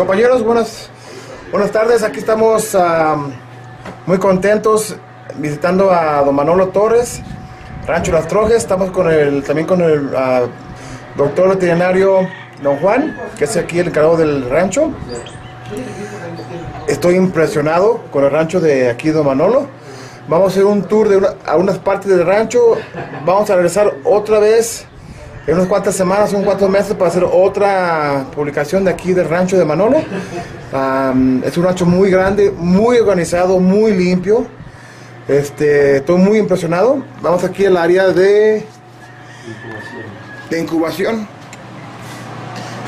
Compañeros, buenas, buenas tardes. Aquí estamos um, muy contentos visitando a don Manolo Torres, Rancho Las Trojes. Estamos con el, también con el uh, doctor veterinario don Juan, que es aquí el encargado del rancho. Estoy impresionado con el rancho de aquí don Manolo. Vamos a hacer un tour de una- a unas partes del rancho. Vamos a regresar otra vez en unas cuantas semanas, unos cuantos meses para hacer otra publicación de aquí del rancho de Manolo. Es un rancho muy grande, muy organizado, muy limpio. Este, estoy muy impresionado. Vamos aquí al área de, de incubación.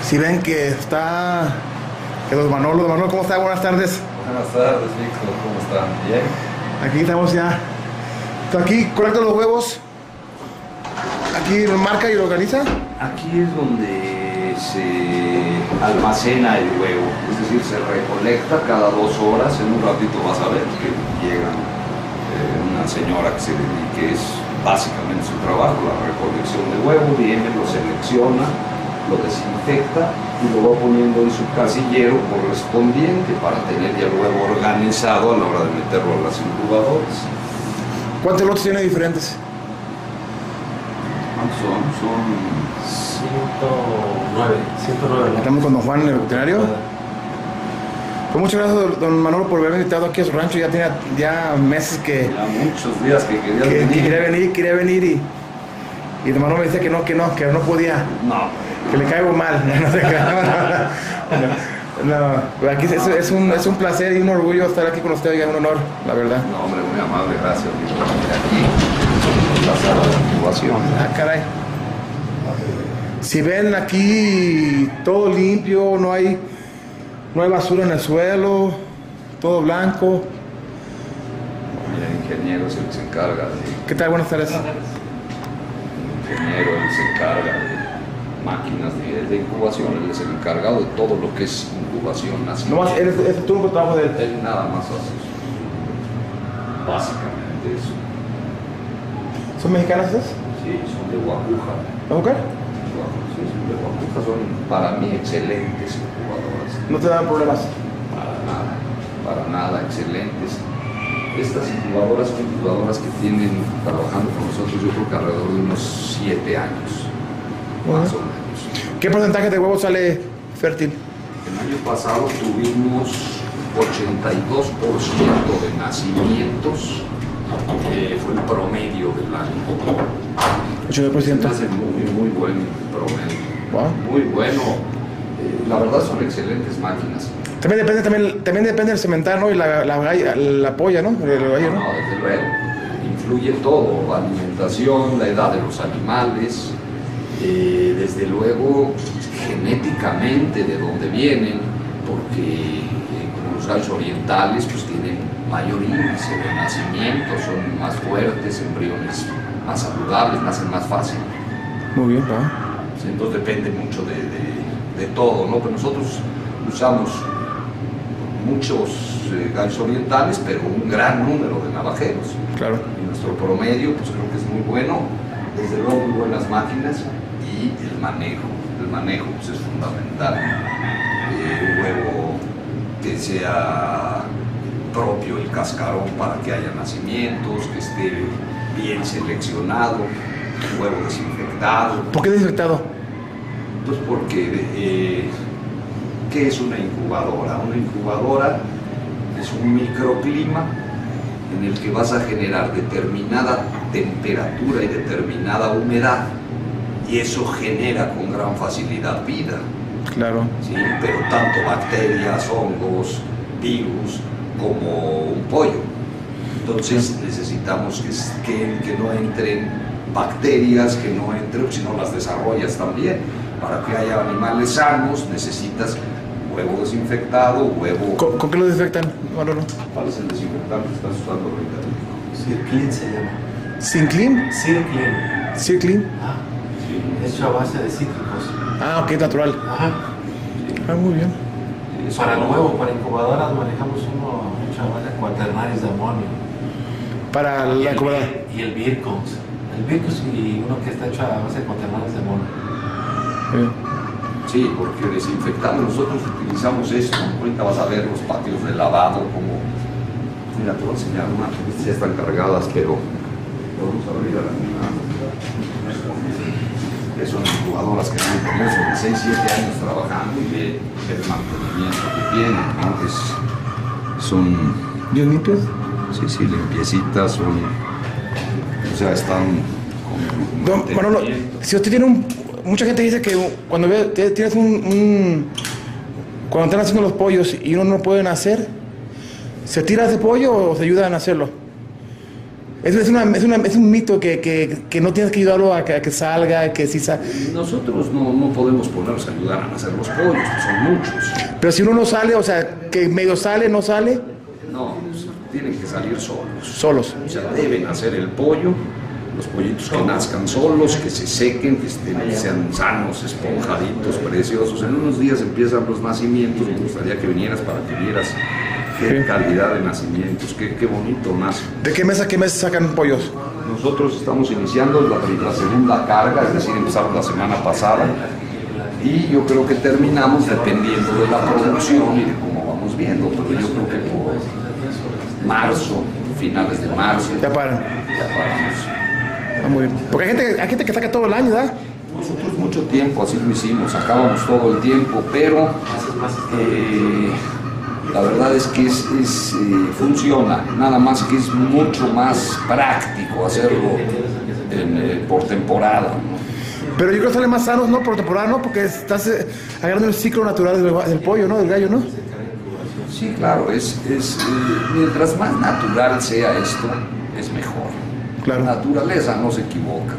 Si ven que está, que los Manolo, Manolo, ¿cómo está? Buenas tardes. Buenas tardes, Víctor, ¿cómo están? Bien. Aquí estamos ya. Aquí colectan los huevos. Aquí lo marca y lo organiza. Aquí es donde se almacena el huevo, es decir, se recolecta cada dos horas. En un ratito vas a ver que llega eh, una señora que se dedique, es básicamente su trabajo, la recolección del huevo, viene, lo selecciona, lo desinfecta y lo va poniendo en su casillero correspondiente para tener ya el huevo organizado a la hora de meterlo a las incubadoras. ¿Cuántos lotes tiene diferentes? ¿Cuántos son? Son 109, 109. ¿no? Estamos con don Juan, el veterinario. Pues muchas gracias, don Manolo, por haberme invitado aquí a su rancho. Ya tenía ya meses que, Ya muchos días que querías que- que venir. quería venir, quería venir y, y don Manolo me decía que no, que no, que no podía, No, que le caigo mal. No, se crea, no, no, no, aquí es, es un, es un placer y un orgullo estar aquí con usted, oiga, un honor, la verdad. no, hombre, muy amable, gracias aquí. La sala de incubación. Ah, caray. Si ven aquí todo limpio, no hay, no hay basura en el suelo, todo blanco. El ingeniero es se encarga de, ¿Qué tal? Buenas tardes. el ingeniero se encarga de máquinas de, de incubación, él es el encargado de todo lo que es Nomás, nacional. eres, es el turno de trabajo de él. Él nada más hace eso. Básicamente eso. ¿Son mexicanas esas? Sí, son de Guajuja. ¿La mujer? Sí, son de Guajuja, son para mí excelentes incubadoras. No te dan problemas. Para nada, para nada, excelentes. Estas incubadoras son incubadoras que tienen trabajando con nosotros yo creo que alrededor de unos 7 años, más o menos. ¿Qué porcentaje de huevo sale fértil? El año pasado tuvimos 82% de nacimientos, eh, fue el promedio del año. 82%. Hace muy, muy buen promedio. Wow. Muy bueno. Eh, la verdad son excelentes máquinas. También depende, también, también depende del cemental, ¿no? Y la, la, la polla, ¿no? El gallo, ¿no? No, desde luego. Influye todo, la alimentación, la edad de los animales, eh, desde luego genéticamente de dónde vienen, porque eh, como los gallos orientales pues tienen mayor índice de nacimiento, son más fuertes, embriones más saludables, nacen más fácil. Muy bien, ¿no? Sí, Entonces depende mucho de, de- de todo, ¿no? Pero nosotros usamos muchos eh, gallos orientales, pero un gran número de navajeros. Claro. Y nuestro promedio, pues creo que es muy bueno, desde luego muy buenas máquinas y el manejo. Manejo pues, es fundamental. Eh, un huevo que sea propio el cascarón para que haya nacimientos, que esté bien seleccionado, un huevo desinfectado. ¿Por qué desinfectado? Pues porque, eh, ¿qué es una incubadora? Una incubadora es un microclima en el que vas a generar determinada temperatura y determinada humedad y eso genera con gran facilidad vida, Claro. ¿sí? pero tanto bacterias, hongos, virus como un pollo. Entonces necesitamos que, s- que, que no entren bacterias, que no entren, si no las desarrollas también. Para que haya animales sanos necesitas huevo desinfectado, huevo... ¿Con, con qué lo desinfectan? Manolo? ¿Cuál es el desinfectante que estás usando ahorita? Circlin se llama. ¿Sinclean? Circlin. ¿Circlean? Ah, Sí, hecho a base de cítricos. Ah, ok, natural. Ajá. Ah, muy bien. Para huevo, para incubadoras, manejamos uno hecho a base de cuaternarios de amonio. Para Y la incubadora. Y el Birkons. El Birkons y uno que está hecho a base de cuaternarios de amonio. Bien. Sí, porque desinfectamos, nosotros utilizamos esto. Ahorita vas a ver los patios de lavado, como. Mira, te voy a enseñar una, ya están cargadas, pero. Vamos a abrir a la que son jugadoras que han tenido sobre 6, 7 años trabajando y ve el mantenimiento que tienen, ¿no? Es- son, ¿Bien limpios? sí, sí, limpiecitas, son, o sea, están con Don Manolo, si usted tiene un... Mucha gente dice que cuando ve- te- tienes un, un- Cuando están haciendo los pollos y uno no puede nacer, ¿se tira ese pollo o se ayuda a hacerlo? Es, es, una- es una- es un mito que, que- que no tienes que ayudarlo a que, a que salga, que sí salga. Nosotros no, no podemos ponernos a ayudar a hacer los pollos, que son muchos. Pero si uno no sale, o sea, que medio sale, no sale, No, pues, tienen que salir solos. solos. O sea, deben hacer el pollo, los pollitos que nazcan solos, que se sequen, que estén, que sean sanos, esponjaditos, preciosos. En unos días empiezan los nacimientos, me gustaría que vinieras para que vieras qué Sí. calidad de nacimientos, qué, qué bonito nace. ¿De qué mes a qué mes sacan pollos? Nosotros estamos iniciando la, la segunda carga, es decir, empezamos la semana pasada y yo creo que terminamos dependiendo de la producción y de cómo vamos viendo, pero yo creo que por marzo, finales de marzo, Ya paran. ya paramos. Ah, muy bien. Porque hay gente, hay gente que saca todo el año, ¿verdad? Nosotros mucho tiempo así lo hicimos, sacábamos todo el tiempo, pero eh, la verdad es que es, es, eh, funciona, nada más que es mucho más práctico hacerlo en, eh, por temporada. ¿no? Pero yo creo que salen más sanos, ¿no? Por temporada, ¿no? Porque estás eh, agarrando el ciclo natural del, del pollo, ¿no? Del gallo, ¿no? Sí, claro, es, es, mientras más natural sea esto, es mejor. Claro. La naturaleza no se equivoca.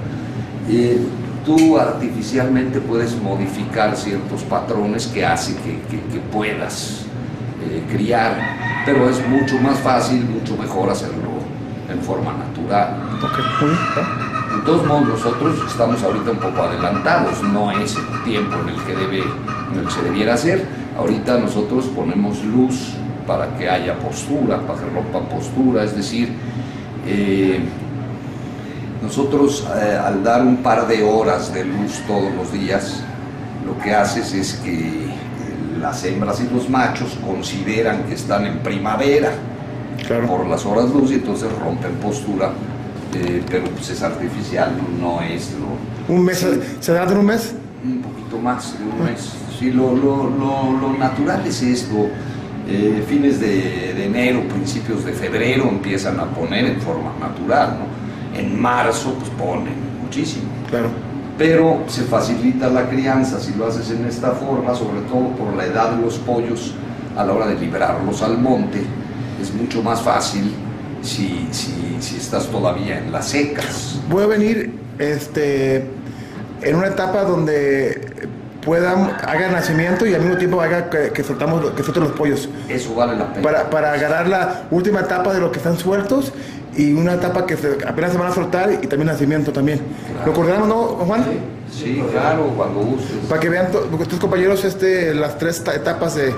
Tú artificialmente puedes modificar ciertos patrones que hace que, que- que puedas eh, criar, pero es mucho más fácil, mucho mejor hacerlo en forma natural. Modos, nosotros estamos ahorita un poco adelantados, no es el tiempo en el que, debe, en el que se debiera hacer. Ahorita nosotros ponemos luz para que haya postura, para que rompa postura, es decir, eh, nosotros eh, al dar un par de horas de luz todos los días, lo que haces es que las hembras y los machos consideran que están en primavera Claro. por las horas luz y entonces rompen postura, eh, pero pues es artificial, no es lo, ¿Un mes? ¿Se adelantan un mes? un poquito más de un mes. Sí, lo, lo- lo- lo natural es esto. eh, fines de, de enero, principios de febrero empiezan a poner en forma natural, ¿no? En marzo pues ponen muchísimo. Claro. Pero se facilita la crianza si lo haces en esta forma, sobre todo por la edad de los pollos a la hora de librarlos al monte. Es mucho más fácil si, si, si estás todavía en las secas. Voy a venir este, en una etapa donde puedan, haga nacimiento y al mismo tiempo haga que, que soltamos, que suelten los pollos. Eso vale la pena. Para, para agarrar la última etapa de los que están sueltos y una etapa que se- apenas se van a soltar y también nacimiento también. Claro. ¿Lo coordinamos, no, Juan? Sí, claro, cuando gustes. Para que vean tus compañeros este, las tres ta- etapas de...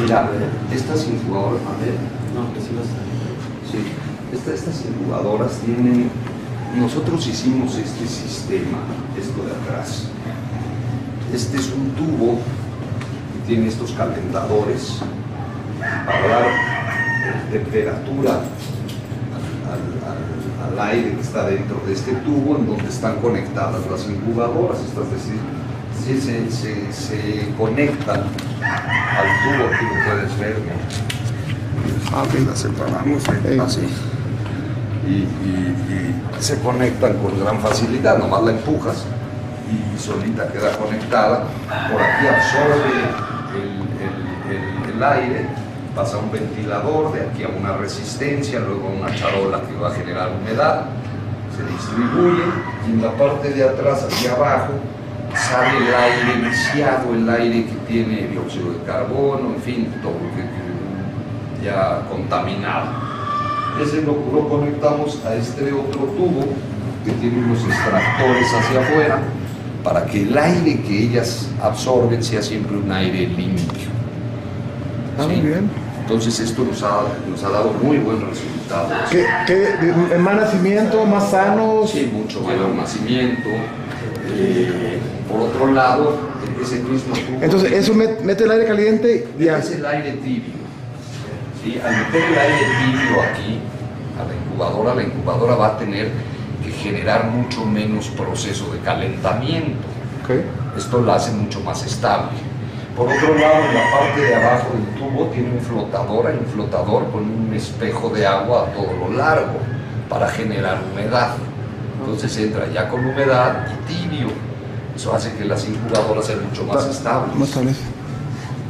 Mira, estas incubadoras, a ver, No, que sí vas a... sí, esta- estas incubadoras tienen, nosotros hicimos este sistema, esto de atrás. Este es un tubo que tiene estos calentadores para dar temperatura al, al- al- al aire que está dentro de este tubo en donde están conectadas las incubadoras, estas es decir, sí, se, se- se conectan al tubo, aquí lo puedes ver, ¿no? Ah, las separamos, Eh. así. Y, y- y se conectan con gran facilidad, nomás la empujas y solita queda conectada. Por aquí absorbe el, el- el- el aire, pasa un ventilador, de aquí a una resistencia, luego a una charola que va a generar humedad, se distribuye y en la parte de atrás, hacia abajo, sale el aire viciado, el aire que tiene dióxido de carbono, en fin, todo lo que ya contaminado. Ese lo, lo conectamos a este otro tubo que tiene unos extractores hacia afuera para que el aire que ellas absorben sea siempre un aire limpio. Ah, ¿sí? muy bien. Entonces esto nos ha, nos ha dado muy buen resultado. ¿Qué, qué, más nacimiento, más sanos? Sí, mucho mayor nacimiento, Eh, por otro lado, ese mismo tubo... Entonces, eso met- mete el aire caliente y. Es el aire tibio. ¿sí? Al meter el aire tibio aquí, a la incubadora, la incubadora va a tener que generar mucho menos proceso de calentamiento. Esto la hace mucho más estable. Por otro lado, en la parte de abajo del tubo tiene un flotador, hay un flotador con un espejo de agua a todo lo largo para generar humedad. Entonces entra ya con humedad y tibio. Eso hace que las incubadoras sean mucho más estables.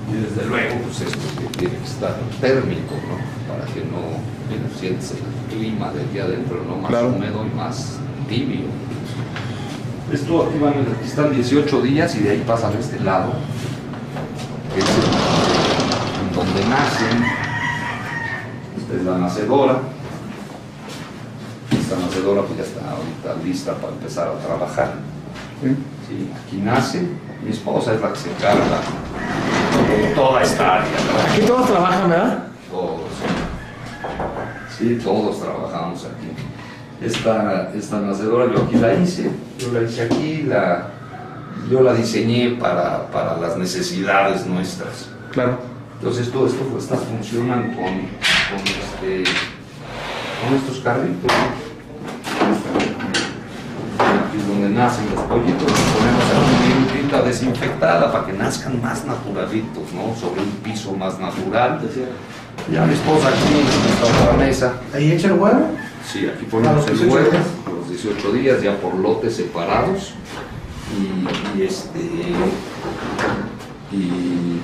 Y desde luego, pues esto que tiene que estar térmico, ¿no? Para que no sientes el clima de aquí adentro, ¿no? Más Claro. húmedo y más tibio. Esto aquí, van, aquí están 18 días y de ahí pasan a este lado, que es donde nacen. Esta es la nacedora. Esta nacedora pues ya está ahorita lista para empezar a trabajar. Sí. Aquí nace. Mi esposa es la que se encarga de toda esta área. Aquí todos trabajan, ¿verdad? Todos. Sí, todos trabajamos aquí. Esta, esta nacedora yo aquí la hice. Yo la hice aquí, la, yo la diseñé para, para las necesidades nuestras. Claro. Entonces todo esto pues, estas funcionan con, con, este, con estos carritos. ¿no? Aquí es donde nacen los pollitos, los ponemos aquí en tinta desinfectada para que nazcan más naturalitos, ¿no? Sobre un piso más natural. Ya mi esposa aquí en esta otra mesa. ¿Ahí echa el huevo? Sí, aquí A ponemos los el 18 huevo, los 18 días ya por lotes separados. Y, y este. Y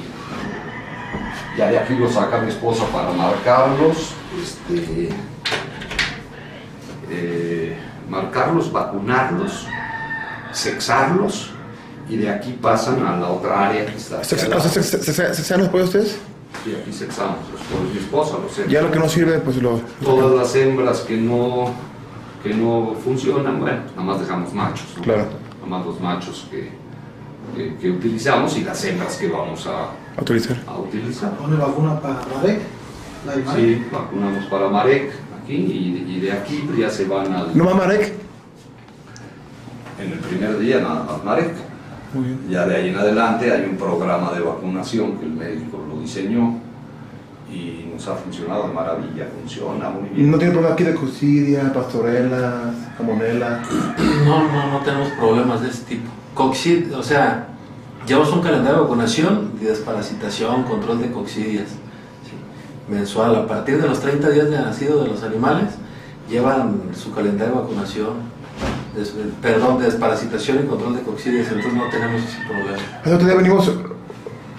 ya de aquí lo saca mi esposa para marcarlos. Este. eh, marcarlos, vacunarlos, sexarlos. Y de aquí pasan a la otra área que está. ¿Se, se, se, se, se- se sean los pollos ustedes? Sí, aquí sexamos los pollos. Mi esposa los sexa Ya lo que no sirve, pues lo. todas las hembras que no, que no funcionan, bueno, nada más dejamos machos. ¿no? Claro. Nada más los machos que, que, que utilizamos y las hembras que vamos a, Autorizar. a utilizar. ¿Pone vacuna para Marek? ¿La? Sí, vacunamos para Marek aquí y, y de aquí pues, ya se van al... ¿No más Marek? En el primer día nada más Marek. Muy bien. Ya de ahí en adelante hay un programa de vacunación que el médico lo diseñó y nos ha funcionado de maravilla, funciona muy bien. No tiene problema aquí de cocidia, pastorela, camonela. No, no, no tenemos problemas de ese tipo. Coxid, o sea, llevamos un calendario de vacunación y desparasitación, control de coxidias, ¿sí? mensual. A partir de los 30 días de nacido de los animales, llevan su calendario de vacunación, des- perdón, de desparasitación y control de coxidias, entonces no tenemos ese problema. Hace otro día venimos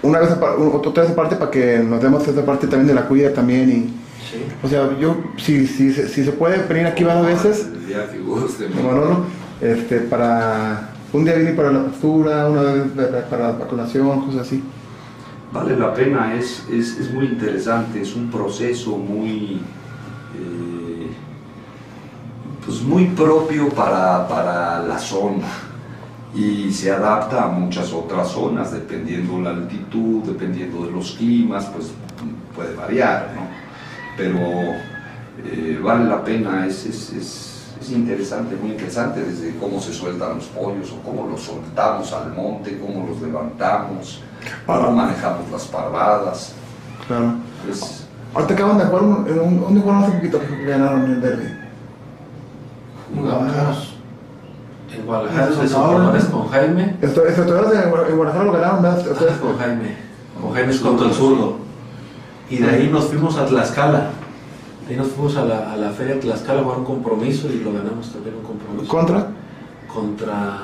una vez, otra vez aparte para que nos demos esta parte también de la cuida también. Y, ¿sí? o sea, yo, si, si, se- si se puede venir aquí varias veces, guste, como Manolo, este, para. Un día venir para la postura, una vez para para la vacunación, cosas así. Vale la pena, es, es, es muy interesante, es un proceso muy, eh, pues muy propio para, para la zona y se adapta a muchas otras zonas, dependiendo la altitud, dependiendo de los climas, pues puede variar, ¿no? Pero eh, vale la pena, es, es, es, es interesante, muy interesante, desde cómo se sueltan los pollos o cómo los soltamos al monte, cómo los levantamos, cómo manejamos las parvadas. Claro. Es, Ahorita acaban de jugar, un, ¿dónde jugaron hace poquito que ganaron el derby? Jugamos en Guadalajara, es ahora, con Jaime. En Gua- en Guadalajara lo ganaron, ¿verdad? Ustedes- Con Jaime. Con Jaime es contra el zurdo. Y de ahí nos fuimos a Tlaxcala. De ahí nos fuimos a la, a la feria de Tlaxcala a jugar un compromiso y lo ganamos también un compromiso. ¿Contra? Contra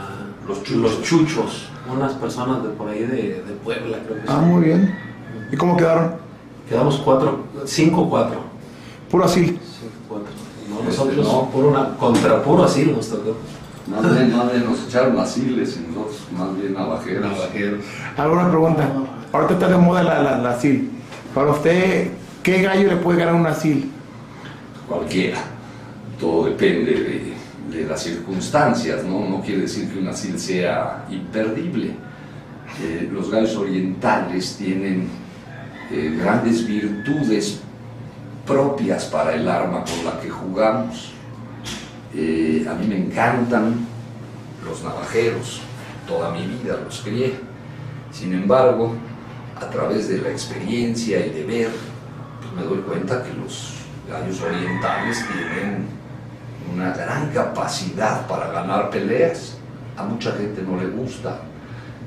Los chuchos. los chuchos. Unas personas de por ahí de, de Puebla, creo que Ah, sí. muy bien. ¿Y cómo quedaron? Quedamos cuatro, cinco, cuatro. Puro así. Cinco, cuatro. No, Este, nosotros no. Puro una, contra puro así nos tocó. Más, bien, más bien nos echaron asiles y nosotros más bien navajeros. Navajeros. Alguna pregunta. Ahorita está de moda la, la, la SIL. Para usted, ¿qué gallo le puede ganar una SIL? Cualquiera. Todo depende de, de las circunstancias, ¿no? No quiere decir que un asil sea imperdible. Eh, los gallos orientales tienen eh, grandes virtudes propias para el arma con la que jugamos. Eh, a mí me encantan los navajeros, toda mi vida los crié. Sin embargo, a través de la experiencia y de ver, pues me doy cuenta que los gallos orientales tienen una gran capacidad para ganar peleas. A mucha gente no le gusta.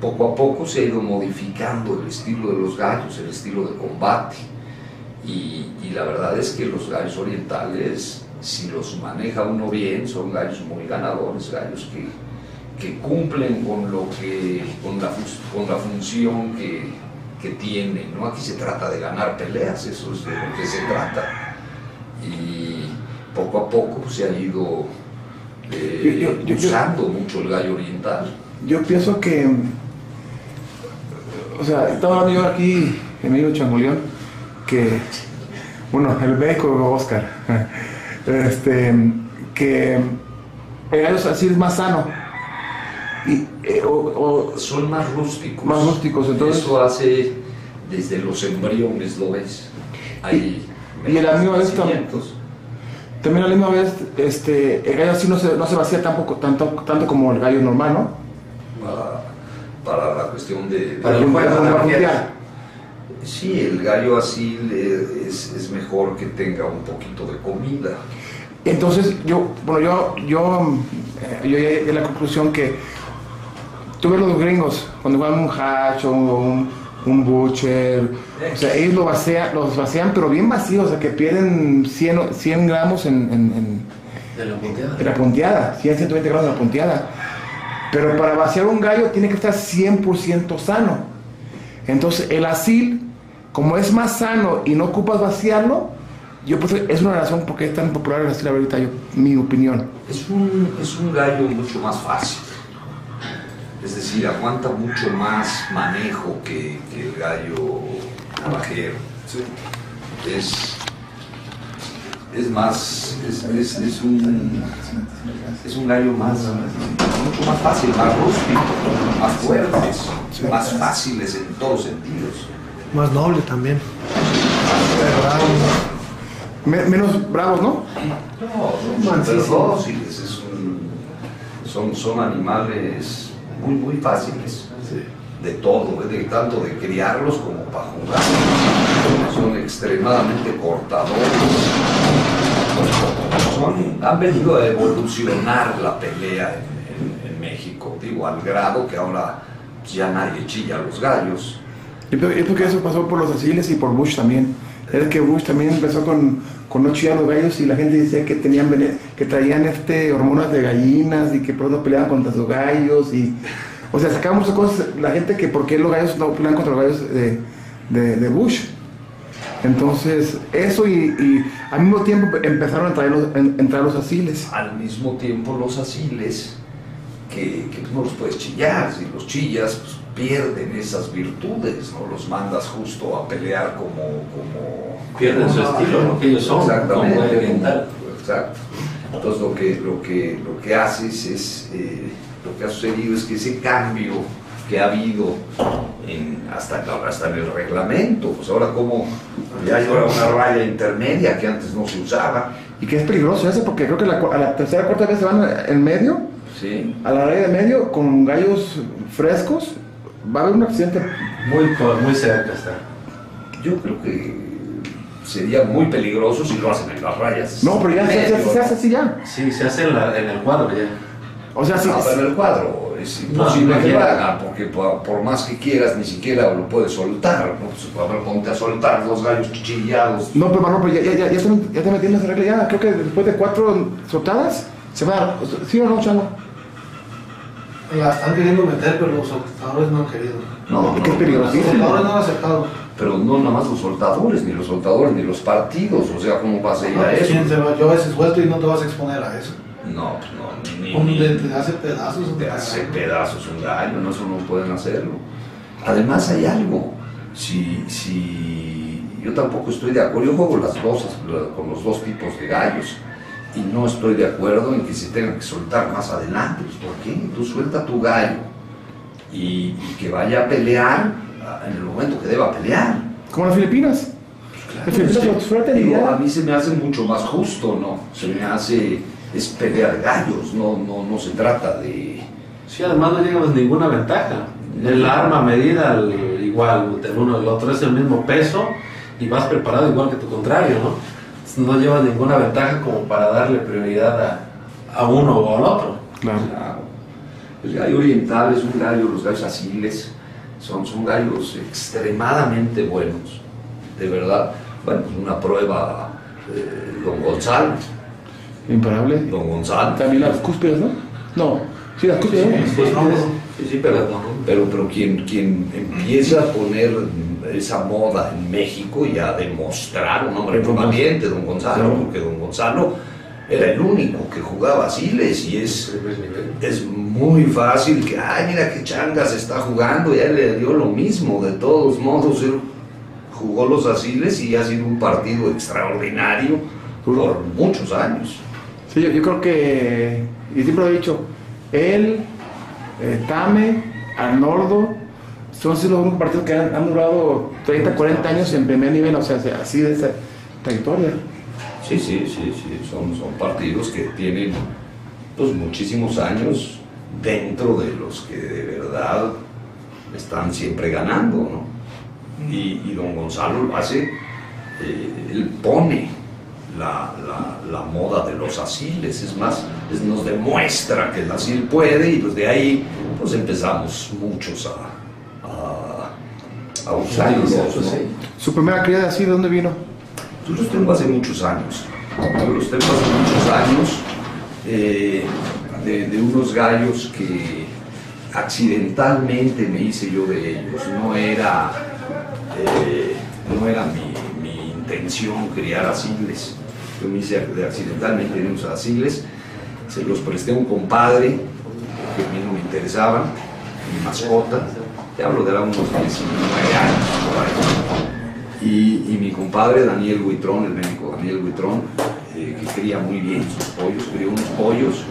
Poco a poco se ha ido modificando el estilo de los gallos, el estilo de combate. Y, y la verdad es que los gallos orientales, si los maneja uno bien, son gallos muy ganadores, gallos que, que cumplen con, lo que, con, la, con la función que, que tienen. ¿no? Aquí se trata de ganar peleas, eso es de lo que se trata. Y poco a poco se ha ido eh, Yo- yo- yo- yo- usando mucho el gallo oriental. Yo pienso que, o sea, estaba hablando yo aquí, en medio de Changoleón, que, bueno, el médico Oscar, este, que el gallo así es más sano. Y, eh, o- o- Son más rústicos. Más rústicos, entonces- Eso hace desde los embriones, ¿lo ves? Hay Y- y el amigo de esto- nacimientos. también a la misma vez, este, el gallo así no se, no se vacía tampoco, tanto, tanto como el gallo normal, ¿no? Para, para la cuestión de... Para el ¿no? mundial. Sí, el gallo así es, es mejor que tenga un poquito de comida. Entonces, yo, bueno, yo, yo, eh, yo llegué a la conclusión que tú ves los gringos, cuando juegan un hatch o un, un butcher, o sea, ellos lo vacían, los vacían, pero bien vacíos, o sea, que pierden 100, o- 100 gramos en, en- en- De la punteada. en la punteada, 100, 120 gramos en la punteada. Pero para vaciar un gallo tiene que estar 100% sano. Entonces, el asil, como es más sano y no ocupas vaciarlo, yo pues es una razón por qué es tan popular el asil ahorita, yo, mi opinión. Es un, es un gallo mucho más fácil. Es decir, aguanta mucho más manejo que, que el gallo navajero. Es, es más, es, es- es un, es un gallo más, mucho más fácil, más rústico, más fuertes, más fáciles en todos sentidos. Más noble también. Me- menos bravos, ¿no? No, son súper dóciles, es un- son, son animales muy, muy fáciles. De todo, ¿eh? de tanto de criarlos como para jugar. Son extremadamente cortadores. Son- han venido a evolucionar la pelea en, en- en México, digo, al grado que ahora ya nadie chilla a los gallos. Yo creo, yo creo que eso pasó por los asiles y por Bush también. Es que Bush también empezó con, con no chillar los gallos y la gente decía que tenían que traían este hormonas de gallinas y que pronto peleaban contra sus gallos y o sea sacaban muchas cosas la gente que por qué los gallos no pelean contra los gallos de, de, Bush. Entonces, eso y, al mismo tiempo empezaron a entrar los, en- entrar los asiles. al mismo tiempo los asiles que, que no los puedes chillar, si los chillas pues, pierden esas virtudes, no los mandas justo a pelear como... como Pierden su estilo, lo que ellos son, como Exactamente, oriental. exacto. Entonces lo que, lo que, lo que haces es, eh, lo que ha sucedido es que ese cambio que ha habido en- hasta, hasta en el reglamento, pues ahora como ya hay ahora una raya intermedia que antes no se usaba, Y que es peligroso eso porque creo que la, a la tercera cuarta vez se van en medio, ¿sí? a la raya de medio con gallos frescos, va a haber un accidente Muy, muy cerca está. Yo creo que sería muy peligroso si lo hacen en las rayas. No, pero ya se, se- Medio, se hace así ya. Sí, se hace en, la- en el cuadro ya. O sea, sí. No, pero en el cuadro es imposible No, no que lo hagan, porque por, por más que quieras, ni siquiera lo puedes soltar. ¿no? Pues, a ver, ponte a soltar los gallos chillados. No, pero Manolo, pero ya, ya, ya, ya, te, ya te metí en esa regla ya. Creo que después de cuatro soltadas se va a dar. ¿Sí o no, Chango? La están queriendo meter, pero los soltadores no han querido. No, Es que es Los soltadores no han aceptado. Pero no nada más los soltadores, ni los soltadores, ni los partidos. O sea, ¿cómo vas a ir No, a pues, eso? ¿quién se va? Yo a veces suelto y no te vas a exponer a eso. No, pues no, ni, ni- de- te hace pedazos. te hace pedazos un gallo, no, eso no pueden hacerlo. Además hay algo, si, si yo tampoco estoy de acuerdo, yo juego las dos, con los dos tipos de gallos y no estoy de acuerdo en que se tengan que soltar más adelante. Pues, ¿Por qué? Tú suelta tu gallo y, y que vaya a pelear ah, en el momento que deba pelear. Como las Filipinas. Sí. lo sueltan y Digo, a mí se me hace mucho más justo, ¿no? Se me hace, es pelear gallos, no, no, no se trata de, Sí, además no llevas ninguna ventaja. El arma medida al- igual del uno del otro es el mismo peso y vas preparado igual que tu contrario, ¿no? No llevas ninguna ventaja como para darle prioridad a, a uno o al otro. Claro. Claro. El gallo oriental es un gallo, los gallos asiles son, son gallos extremadamente buenos, de verdad. Bueno, una prueba, eh, don Gonzalo, Imparable. don Gonzalo. También las cúspides, ¿no? No. Sí, las cúspides. ¿no? Pues no, Sí, sí, pero, pero, pero quien, quien empieza a poner esa moda en México y a demostrar un hombre muy valiente, don Gonzalo, porque don Gonzalo era el único que jugaba asiles y es, es muy fácil que, ay, mira qué changa se está jugando, y a él le dio lo mismo, de todos modos, él jugó los asiles y ha sido un partido extraordinario por muchos años. Sí, yo, yo creo que, y siempre lo he dicho, él, eh, Tame, Arnoldo, son los únicos partidos que han, durado 30, 40 años en primer nivel, o sea, así de esa trayectoria. Sí, sí, sí, sí, son, son partidos que tienen pues, muchísimos años dentro de los que de verdad están siempre ganando, ¿no? Y, y don Gonzalo lo hace, eh, él pone la, la- moda de los asiles, es más, nos demuestra que el asil puede y desde ahí pues empezamos muchos a, a. Su primera cría de así, ¿de dónde vino? Yo los tengo hace muchos años. Yo los tengo hace muchos años eh, de, de unos gallos que accidentalmente me hice yo de ellos. No era, eh, no era mi, mi intención criar asiles. Yo me hice de accidentalmente de unos asiles. Se los presté a un compadre que a mí no me interesaban, mi mascota. Te hablo de unos 19 años y mi compadre Daniel Huitrón, el médico Daniel Huitrón, eh, que cría muy bien sus pollos, crió unos pollos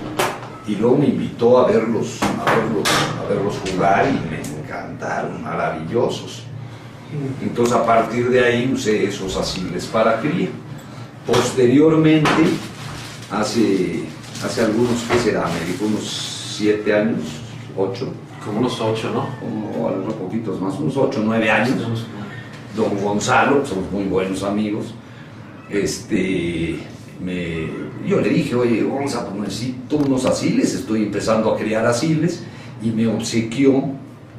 y luego me invitó a verlos, a verlos, a verlos jugar y me encantaron, maravillosos. Entonces a partir de ahí usé esos asiles para cría. Posteriormente, hace, hace algunos, ¿qué será? Me dijo unos siete años, ocho, Como unos ocho, ¿no? o algunos poquitos más, unos ocho, nueve años don Gonzalo, somos muy buenos amigos, este, me, yo le dije, oye, Gonzalo, pues necesito unos asiles, estoy empezando a criar asiles, y me obsequió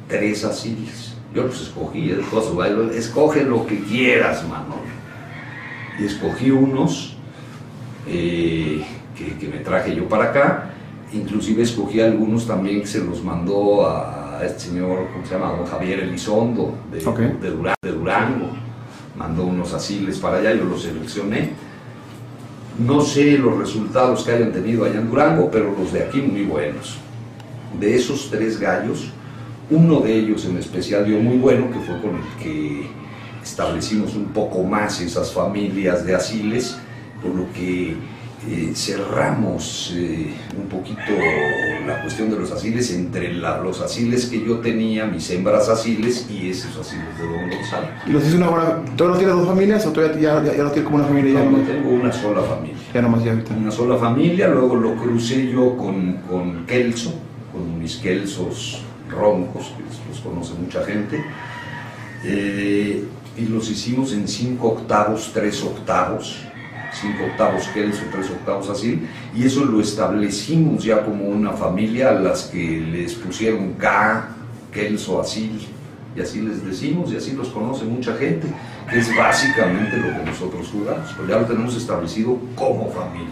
tres asiles. Yo los escogí, sus bailes, escoge lo que quieras, Manolo. Y escogí unos eh, que, que me traje yo para acá, inclusive escogí algunos también que se los mandó a este señor, ¿cómo se llama? Don Javier Elizondo, de, Ok. de, Dura- de Durango. Mandó unos asiles para allá, yo los seleccioné. No sé los resultados que hayan tenido allá en Durango, pero los de aquí muy buenos. De esos tres gallos, uno de ellos en especial dio muy bueno, que fue con el que establecimos un poco más esas familias de asiles, por lo que eh, cerramos eh, un poquito la cuestión de los asiles entre la- los asiles que yo tenía, mis hembras asiles y esos asiles de Don Gonzalo. ¿Y los hizo una buena... ¿Todavía no tiene dos familias o todavía ya, ya, ya lo tiene como una familia? Ya No, yo tengo una sola familia. ya nomás ya ahorita. Una sola familia, luego lo crucé yo con, con Kelso, con mis Kelsos roncos, que los conoce mucha gente, eh, y los hicimos en 5 octavos, 3 octavos, 5 octavos Kelso, 3 octavos así, y eso lo establecimos ya como una familia a las que les pusieron K, Kelso así, y así les decimos, y así los conoce mucha gente, que es básicamente lo que nosotros jugamos, ya lo tenemos establecido como familia.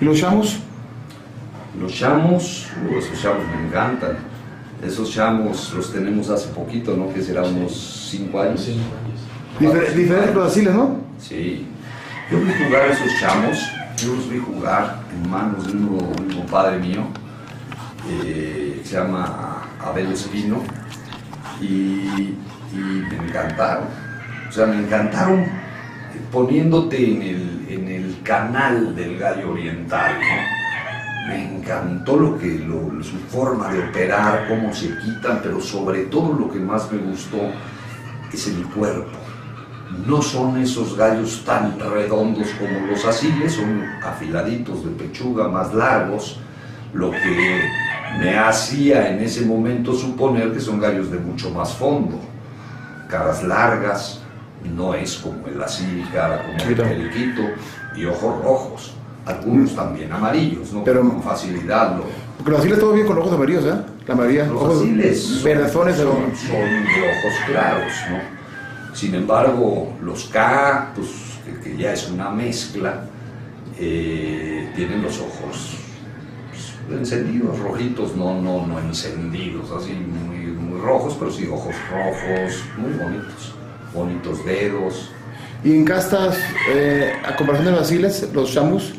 ¿Y los chamos? Los chamos, esos chamos me encantan. Esos chamos los tenemos hace poquito, ¿no? Que será unos 5 años. Difer- diferentes los asiles, ¿no? Sí. Yo vi jugar a esos chamos, yo los vi jugar en manos de un compadre mío, eh, se llama Abel Espino, y, me encantaron. O sea, me encantaron poniéndote en el, en el canal del gallo oriental, ¿no? Me encantó lo que, su forma de operar, cómo se quitan, pero sobre todo lo que más me gustó es el cuerpo. No son esos gallos tan redondos como los asiles, son afiladitos de pechuga, más largos, lo que me hacía en ese momento suponer que son gallos de mucho más fondo, caras largas, no es como el así, cara como el Quito. periquito, y ojos rojos, algunos también amarillos, no Pero- con facilidad lo, Porque los asiles todo bien con ojos amarillos, ¿eh? La mayoría. los ojos asiles son, son, son de ojos claros, ¿no? Sin embargo, los K, pues, que, ya es una mezcla, eh, tienen los ojos pues, encendidos, rojitos, no, no, no encendidos, así muy, muy rojos, pero sí ojos rojos, muy bonitos, bonitos dedos. Y en castas, eh, a comparación de los asiles, los chamus,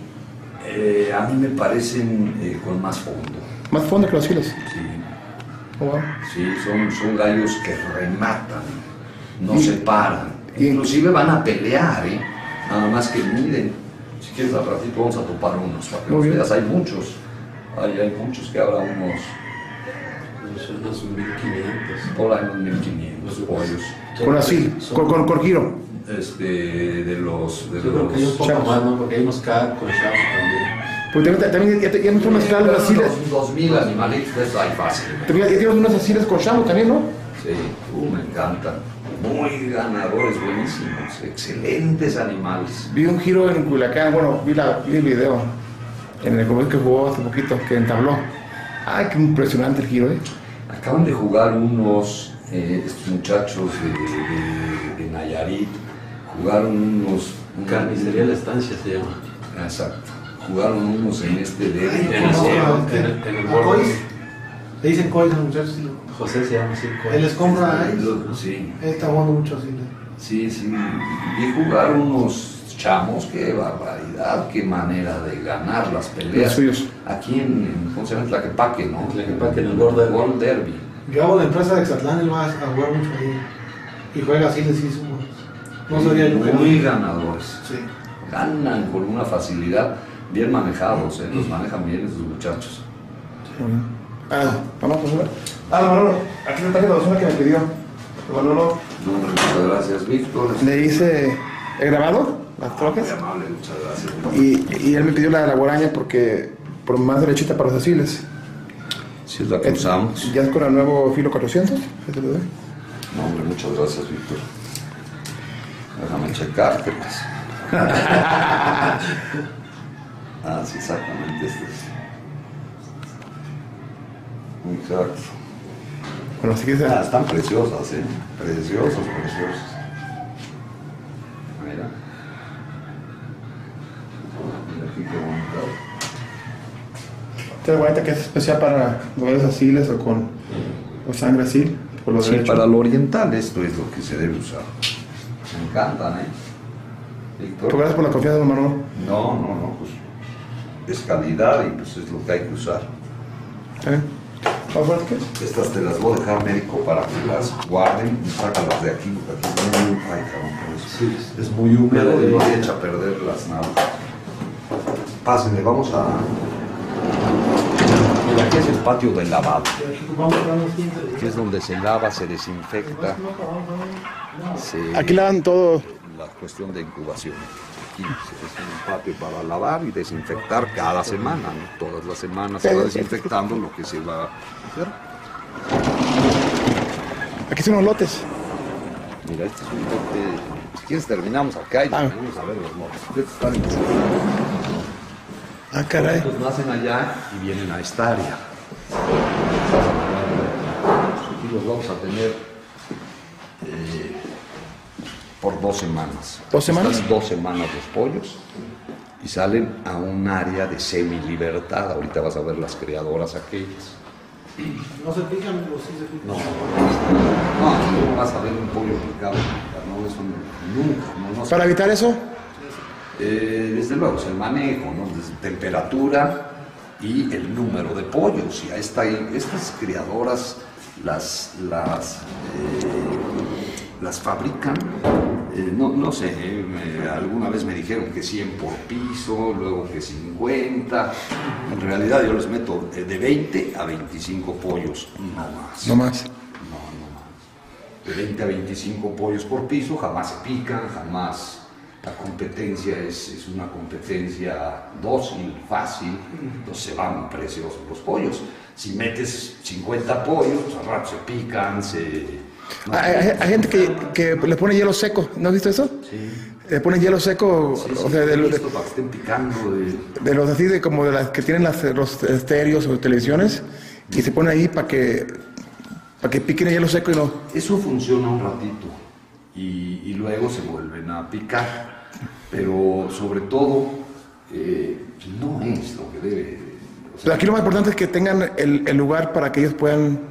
Eh, a mí me parecen eh, con más fondo, más fondo que los asiles. sí. Oh, wow. Sí, son, son gallos que rematan, no Y- se paran. y- Inclusive van a pelear, ¿eh? Nada más que miden. Si quieres al ratito vamos a topar unos para que los veas. Hay muchos. Hay, hay muchos que habrá unos, Son unos 1500. por ahí unos 1500 pollos. Con Son- con, con, con giro. Este, de los... De Yo creo que hay un los poco Chavos. más, ¿no? Porque hay unos K con chavos también. Pues también, también ya, ya no son mezclar. Dos- dos mil animalitos, de eso hay fácil. También ya tienes unos asiles con chamus también, ¿no? Sí, uh, me encantan. Muy ganadores, buenísimos, excelentes animales. Vi un giro en Culiacán, bueno, vi, la, vi el video en el que jugó hace poquito, que entabló. Ay, qué impresionante el giro, ¿eh? Acaban de jugar unos, eh, estos muchachos de, de- de Nayarit, jugaron unos... un- Carnicería La Estancia se llama. Exacto. Jugaron unos en este Ay, derby. no En el- en el- en el. Le dicen Cois a los muchachos. sí. José se llama así. Él les compra ahí. Sí, Él está jugando mucho así. sí, sí. Y jugaron unos chamos, qué barbaridad, qué manera de ganar las peleas. Los. Aquí en, ¿cómo se llama? Tlaquepaque, ¿no? Tlaquepaque, en el World Derby. World Derby. Yo hago de empresa de Exatlán, él va a jugar mucho ahí. Y juega así, les hizo. No sabía yo Muy ganadores. Sí. ganan con una facilidad, bien manejados, ¿eh? los manejan bien esos muchachos. Ah, vamos a ver. Ah, Manolo, aquí está la persona que me pidió. Manolo, No, muchas gracias, Víctor. le hice el grabado, las Muy trocas, amable, muchas gracias. y, y él me pidió la, la guaraña porque, por más derechita para los asiles. Si es la que usamos. Ya es con el nuevo filo 400. ¿Ese le doy? No, hombre, muchas gracias, Víctor. Déjame checar, ¿qué pasa? ah, sí, exactamente, este es. Exacto. Bueno, así que se- Ah, están preciosas, ¿eh? Preciosos, preciosos. Mira. Mira aquí qué bonito. Guaraña que es especial para los asiles o con o sangre asil, por los Sí, para lo oriental esto es lo que se debe usar. Me encantan, ¿eh? Víctor. gracias por la confianza, Manolo. No, no, no, pues es calidad y pues es lo que hay que usar. ¿Está Estas te las voy a dejar médico para que las guarden y sácalas de aquí. Aquí es muy, ay, cabrón, por eso. Sí, Es muy húmedo y me echa a perder las navajas. Pásenle, vamos a. Mira, aquí es el patio del lavado. Y aquí vamos a jugar unos 15 días. Aquí es donde se lava, se desinfecta, se- Aquí lavan todo. la cuestión de incubación. Aquí es un patio para lavar y desinfectar cada semana, ¿no? Todas las semanas se va desinfectando lo que se va a hacer. Aquí son unos lotes. Mira, este es un lote. Si quieres terminamos acá y Ah. vamos a ver los lotes. Estos están en Ah, caray. Estos nacen allá y vienen a esta área. Aquí los vamos a tener por dos semanas. ¿Dos semanas? Están dos semanas los pollos y salen a un área de semi-libertad. Ahorita vas a ver las criadoras aquellas. No se pican, o sí se pican. No, no, aquí no vas a ver un pollo picado. No, eso no- nunca. No, no Para evitar eso, Eh, desde luego, es el manejo, ¿no? Desde temperatura y el número de pollos. Y a esta, estas criadoras las, las, eh, las fabrican, eh, no, no sé, eh, me- alguna vez me dijeron que 100 por piso, luego que 50. En realidad yo les meto eh, de 20 a 25 pollos, no más. no más. No, no más. De 20 a 25 pollos por piso, jamás se pican, jamás La competencia es, es una competencia dócil, fácil, entonces se van preciosos los pollos. Si metes 50 pollos, pues al rato se pican, se... Hay, hay- hay gente que, que le pone hielo seco, ¿no has visto eso? Sí. Le ponen hielo seco, Sí, sí, o sea, de, lo- de- listo para que estén picando. de- de los así, de como de las que tienen las, los estéreos o televisiones, y se pone ahí para que, para que piquen el hielo seco y no. Eso funciona un ratito y, y luego se vuelven a picar, pero sobre todo eh, no es lo que debe. o sea, Pero aquí lo más importante es que tengan el, el lugar para que ellos puedan...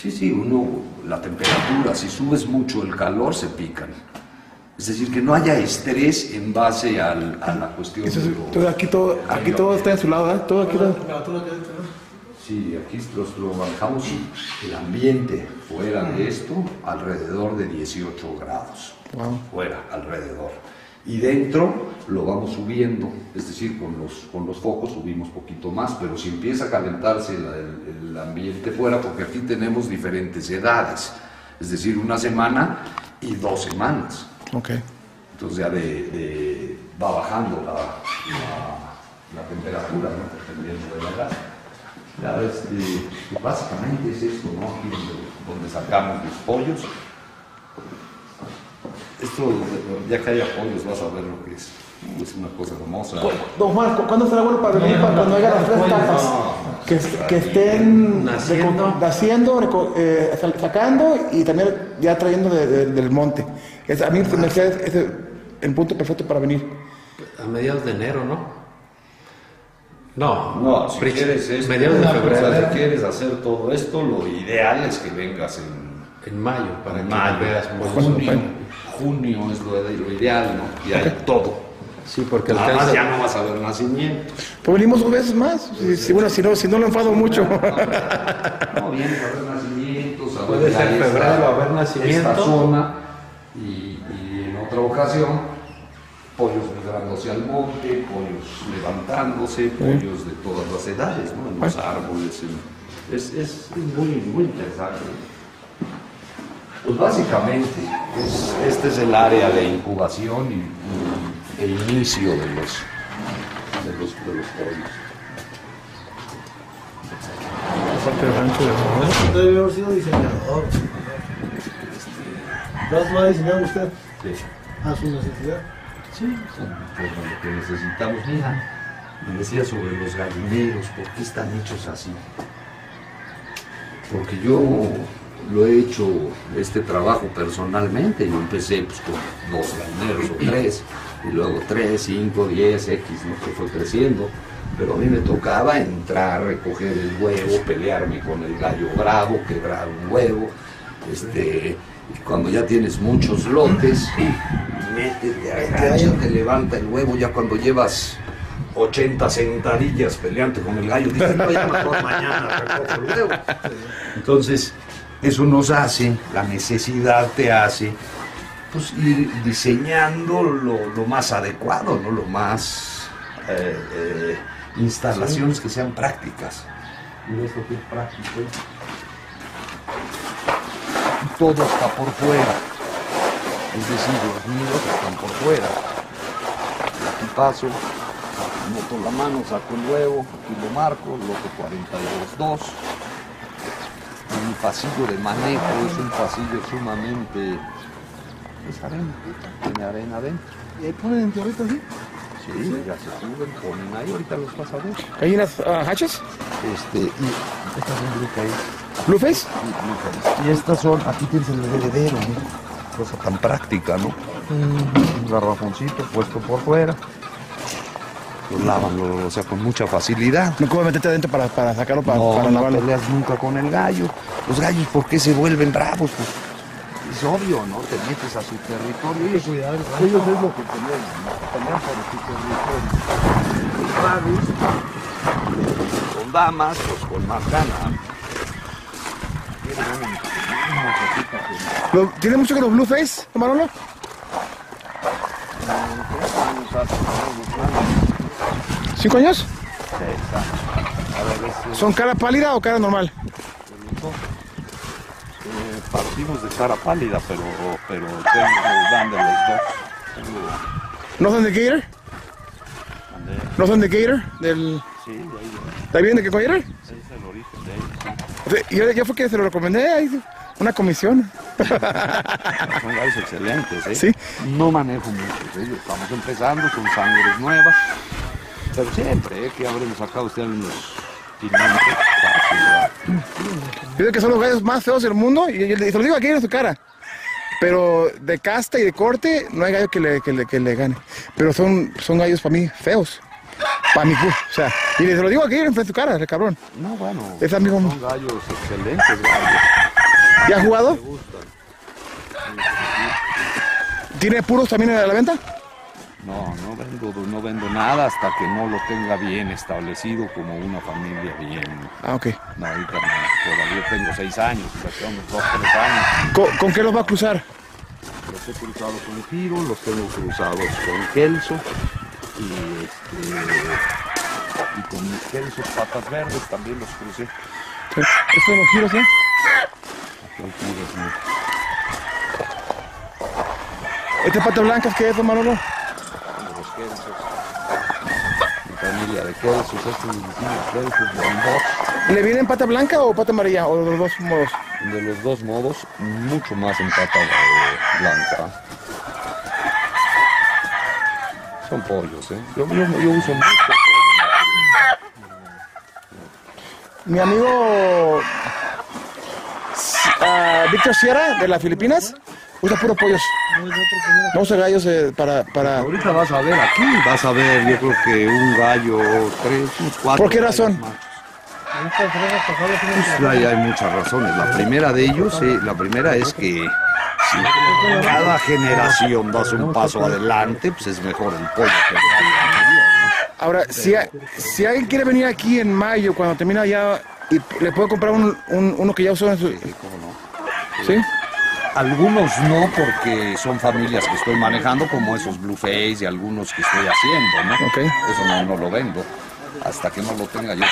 sí, sí, uno, la temperatura, si subes mucho el calor, se pican. Es decir, que no haya estrés en base al- a la cuestión es- de lo- todo aquí todo, aquí todo está en su lado, ¿verdad? Todo aquí ¿no? Sí, aquí los, lo manejamos el ambiente fuera de esto alrededor de 18 grados. Wow. Fuera, alrededor. Y dentro lo vamos subiendo, es decir, con los, con los focos subimos poquito más, pero si empieza a calentarse la- el, el ambiente fuera, porque aquí tenemos diferentes edades, es decir, una semana y dos semanas. Ok. Entonces ya de, de- va bajando la, la- la temperatura, ¿no? dependiendo de la edad. Ya, este, básicamente es esto, ¿no? Aquí donde, donde sacamos los pollos. Esto, ya que haya pollos, vas a ver lo que es. Es una cosa hermosa. Don Juan, ¿cu- ¿cuándo será bueno para venir para cuando haya las tres tapas? Que, que estén Naciendo. reco- eh, sacando y también ya trayendo de- de- del monte. Es, a mí me hacía ese el punto perfecto para venir. A mediados de enero, ¿no? No, No, si quieres esto, mediados de febrero. si quieres hacer todo esto, lo ideal es que vengas en En mayo, para que mayo, veas pollos. junio. Junio es lo, lo ideal, ¿no? Y hay todo. Sí, porque Nada más alcanza. ya no vas a ver nacimiento. Pues venimos dos veces más. Si, si- bueno, si no, si no lo enfado mucho. No, vienes a ver nacimientos, a Puede ver ser febrero, esta- a ver nacimiento. Esta zona y, y en otra ocasión, pollos migrándose al monte, pollos levantándose, pollos de todas las edades, ¿no? En los árboles. en- es, es muy, muy interesante. Pues básicamente, es- este es el área de incubación y, y- e inicio de los, de los, de los pollos. Debe haber sido diseñador. ¿No lo ha diseñado usted Sí. a su necesidad? Sí, son pues, lo que necesitamos. Mira, me decía sobre los gallineros, ¿por qué están hechos así? Porque yo lo he hecho este trabajo personalmente. Yo empecé pues, con dos gallineros o tres, y luego tres, cinco, diez, X, ¿no? que fue creciendo. Pero a mí me tocaba entrar, recoger el huevo, pelearme con el gallo bravo, quebrar un huevo. Este, y cuando ya tienes muchos lotes, métete, agáchate, levanta el huevo ya cuando llevas 80 sentadillas peleando con el gallo. Dices, no, ya mejor mañana recojo el huevo. Entonces, eso nos hace, la necesidad te hace, pues ir diseñando lo, lo más adecuado, ¿no? Lo más eh, eh, instalaciones que sean prácticas. Y esto que es práctico. Todo está por fuera. Es decir, los nidos están por fuera. Aquí paso, meto la mano, saco el huevo, aquí lo marco, lote 42.2. Pasillo de manejo es un pasillo sumamente... Es arena, tiene arena adentro. ¿Y ahí ponen en tierrita así? Sí, ya se suben, ponen ahí, ahorita los vas a ver. ¿Hay unas ah, hachas? Este, y estas son blue face, ¿Blueface? y blue face. Y estas son, aquí tienes el heredero, ¿no? Cosa tan práctica, ¿no? Un garrafoncito puesto por fuera. Lo lavan, lo- o sea, con mucha facilidad. No como meterte adentro para, para sacarlo, para, no, para no lavarlo. peleas nunca con el gallo. Los gallos, ¿por qué se vuelven bravos? Pues, es obvio, ¿no? Te metes a su territorio. Ellos, cuidar el rancho. ellos es lo que pelean, ¿no? Por su territorio. Los bravos, con damas, pues con más ganas. ¿Tiene mucho que los Blueface, Manolo? ¿Cinco años? ¿Son cara pálida o cara normal? Eh, partimos de cara pálida, pero, pero tengo, dan de los dos. ¿No son de Gator? ¿No son de Gator? Del... Sí, de ahí ¿Está bien de qué Gator? es el origen de ellos. Yo, yo fue que se lo recomendé, ahí, una comisión. Son gallos excelentes, ¿eh? Sí. No manejo muchos, ¿eh? Estamos empezando, son sangres nuevas. Siempre, ¿eh? Que habremos sacado usted unos 500 fácil, ¿verdad? Dice que son los gallos más feos del mundo y, y se lo digo aquí en su cara. Pero de casta y de corte no hay gallo que le, que le, que le gane. Pero son, son gallos para mí feos. Para mi gusto. O sea, y se lo digo aquí en su cara, el cabrón. No, bueno. Es amigo- Son gallos excelentes, gallos. ¿Ya ha jugado? Me gustan. ¿Tiene puros también a la venta? No, no vendo, no vendo nada hasta que no lo tenga bien establecido como una familia bien. Ah, ok. No, ahorita no. Todavía tengo seis años, dos, tres años. ¿Con, con qué los va a cruzar? Los he cruzado con Giro, los tengo cruzados con Kelso y, este, y con mis Kelsos patas verdes también los crucé. Estos son los giros, ¿eh? Con Giros, ¿no? ¿Este pata blancas qué es, don Manolo? de los Kelsos. Mi familia de estos Kelsos, de los dos. ¿Le viene en pata blanca o pata amarilla? ¿O de los dos modos? De los dos modos, mucho más en pata eh, blanca. Son pollos, ¿eh? Yo, yo, yo uso mucho pollo. Mi amigo ah, Víctor Sierra, de las Filipinas, usa puro pollos. No usa gallos eh, para, para... Ahorita vas a ver aquí, vas a ver, yo creo que un gallo, tres, cuatro. ¿Por qué razón? Pues hay, hay muchas razones. La primera de ellos, eh, la primera es que si cada generación das un paso adelante, pues es mejor el pollo que el gallo. Ahora, si, a- si alguien quiere venir aquí en mayo, cuando termina ya, y le puedo comprar un, un- uno que ya usó en su... Sí, cómo no. ¿Sí? Algunos no, porque son familias que estoy manejando, como esos Blueface y algunos que estoy haciendo, ¿no? Ok. Eso no, no lo vendo. Hasta que no lo tenga yo.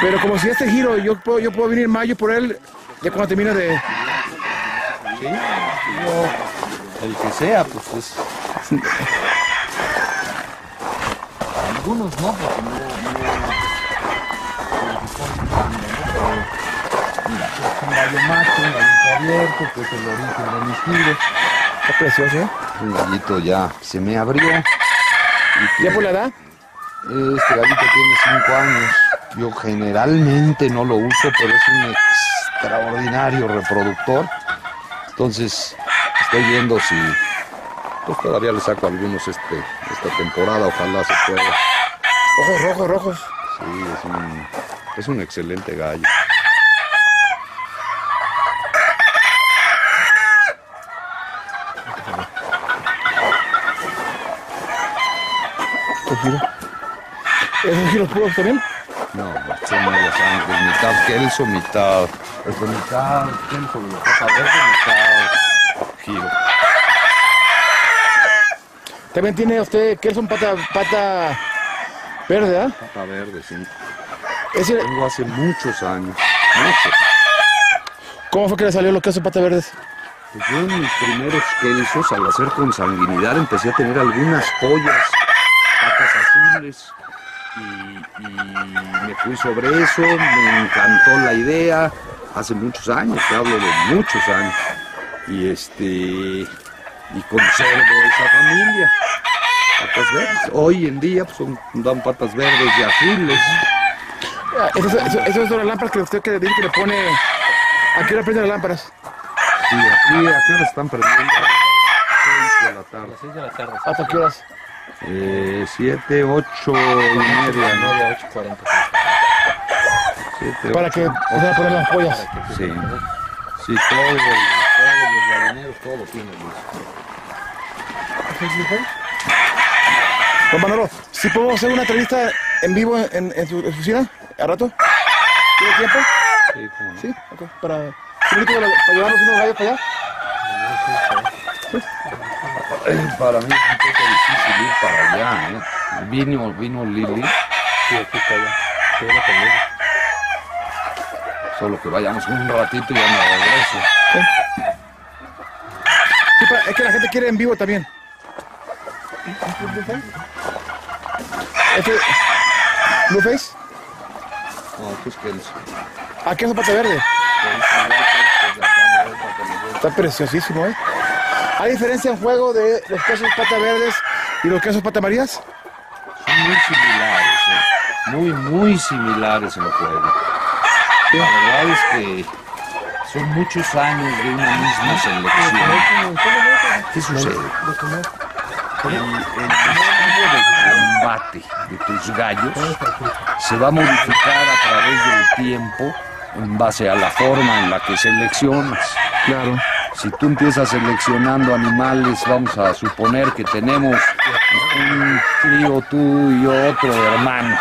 Pero como si este giro, yo puedo, yo puedo venir en mayo por él, ya cuando termine de... Sí, yo, el que sea, pues es. Algunos no, porque no. no un gallo macho, un gallito abierto, que es el origen de mis giros. Está precioso, ¿eh? Un gallito ya se me abrió. y que- ¿Ya por la edad? Este gallito tiene 5 años. Yo generalmente no lo uso, pero es un extraordinario reproductor. Entonces, estoy viendo si pues todavía le saco algunos este, esta temporada, ojalá se pueda. Ojos rojos, rojos. Sí, es un, es un excelente gallo. ¿Qué giro? ¿Esos giros puros también? No, son media sangre, mitad kelso, mitad. Es de mitad kelso pata verde, mitad giro. También tiene usted, son pata, pata verde, ¿ah? Pata verde, sí. Ese, Tengo hace muchos años. Muchos. ¿Cómo fue que le salió lo que son patas verdes? Pues yo en mis primeros quesos, al hacer consanguinidad, empecé a tener algunas pollas, patas azules, y, y me fui sobre eso, me encantó la idea, hace muchos años, te hablo de muchos años, y este, y conservo esa familia, patas verdes. Hoy en día pues, son, dan patas verdes y azules. Esas eso, eso son las lámparas que usted que dice que le pone... ¿A qué hora prende las lámparas? Y aquí, ¿a qué hora están prendiendo? Seis de la tarde. 6 de la tarde. ¿Hasta qué horas? Eh, siete, ocho y media, ¿no? 9 a 8.40. Siete, Para ocho. que a poner las pollas. Sí. Sí, todo, el- todos los gallineros, todo lo tienen. Don Manolo, ¿sí podemos hacer una entrevista en vivo en, en su oficina? ¿A rato? ¿Tiene tiempo? Sí, cómo no. Sí, ok. Para, ¿sí, para, llevarnos unos gallos para allá. Eh, Para mí es un poco difícil ir para allá, ¿eh? Vino, vino Lili, Sí, aquí está. Sí, viene conmigo. solo que vayamos un ratito y ya me regreso. Sí, es que la gente quiere en vivo también. ¿Este? ¿Blueface? No, pues. ¿Ah, qué es pata verde? Está preciosísimo, ¿eh? ¿Hay diferencia en juego de los quesos pata verdes y los quesos pata marías? Son muy similares, ¿eh? muy, muy similares en el juego. La verdad es que son muchos años de una misma selección. ¿Qué sucede? El, el de combate de tus gallos se va a modificar a través del tiempo en base a la forma en la que seleccionas. Claro. Si tú empiezas seleccionando animales, vamos a suponer que tenemos un trío tú y otro de hermanos.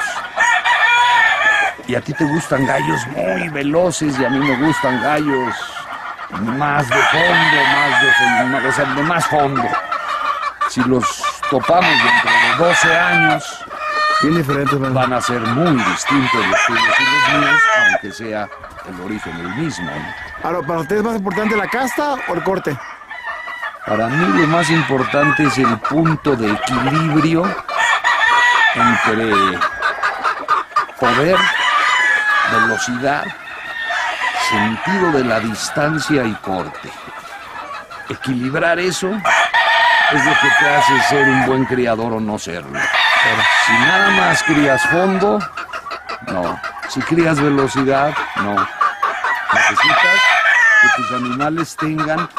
Y a ti te gustan gallos muy veloces y a mí me gustan gallos más de fondo, más de, o sea, de más fondo. Si los topamos dentro de 12 años, Bien van a ser muy distintos los tuyos y los míos, aunque sea el origen el mismo. ¿para ustedes es más importante la casta o el corte? Para mí lo más importante es el punto de equilibrio entre poder, velocidad, sentido de la distancia y corte. Equilibrar eso es lo que te hace ser un buen criador o no serlo. Si nada más crías fondo, no. Si crías velocidad, no. Necesitas que tus animales tengan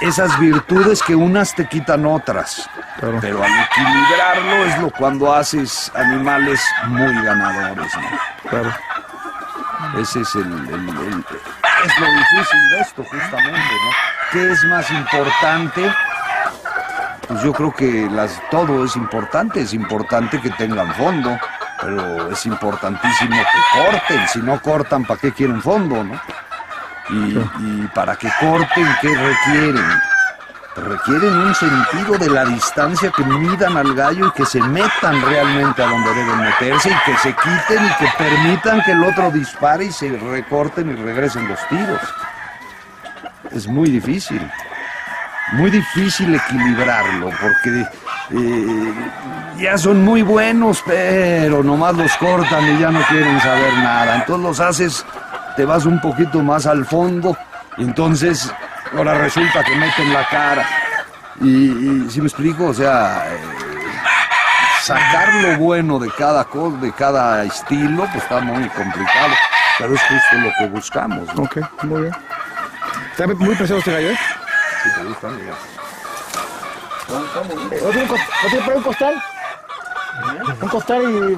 esas virtudes que unas te quitan otras. Claro. Pero al equilibrarlo es lo cuando haces animales muy ganadores. ¿no? Claro. Ese es el, el- el- es lo difícil de esto justamente, ¿no? ¿Qué es más importante? Pues yo creo que las, todo es importante, es importante que tengan fondo, pero es importantísimo que corten, si no cortan, ¿para qué quieren fondo, no? Y, y para que corten, ¿qué requieren? Requieren un sentido de la distancia que midan al gallo y que se metan realmente a donde deben meterse y que se quiten y que permitan que el otro dispare y se recorten y regresen los tiros. Es muy difícil, muy difícil equilibrarlo porque eh, ya son muy buenos, pero nomás los cortan y ya no quieren saber nada. Entonces los haces, te vas un poquito más al fondo y entonces ahora resulta que meten la cara. Y, si me explico, o sea, eh, sacar lo bueno de cada cosa, de cada estilo, pues está muy complicado. Pero es justo lo que buscamos, ¿no? Ok, muy bien. Está muy precioso este gallo, ¿eh? Si te gustan, mira. ¿No tiene, un cos- ¿no tiene por ahí un costal? Un costal y...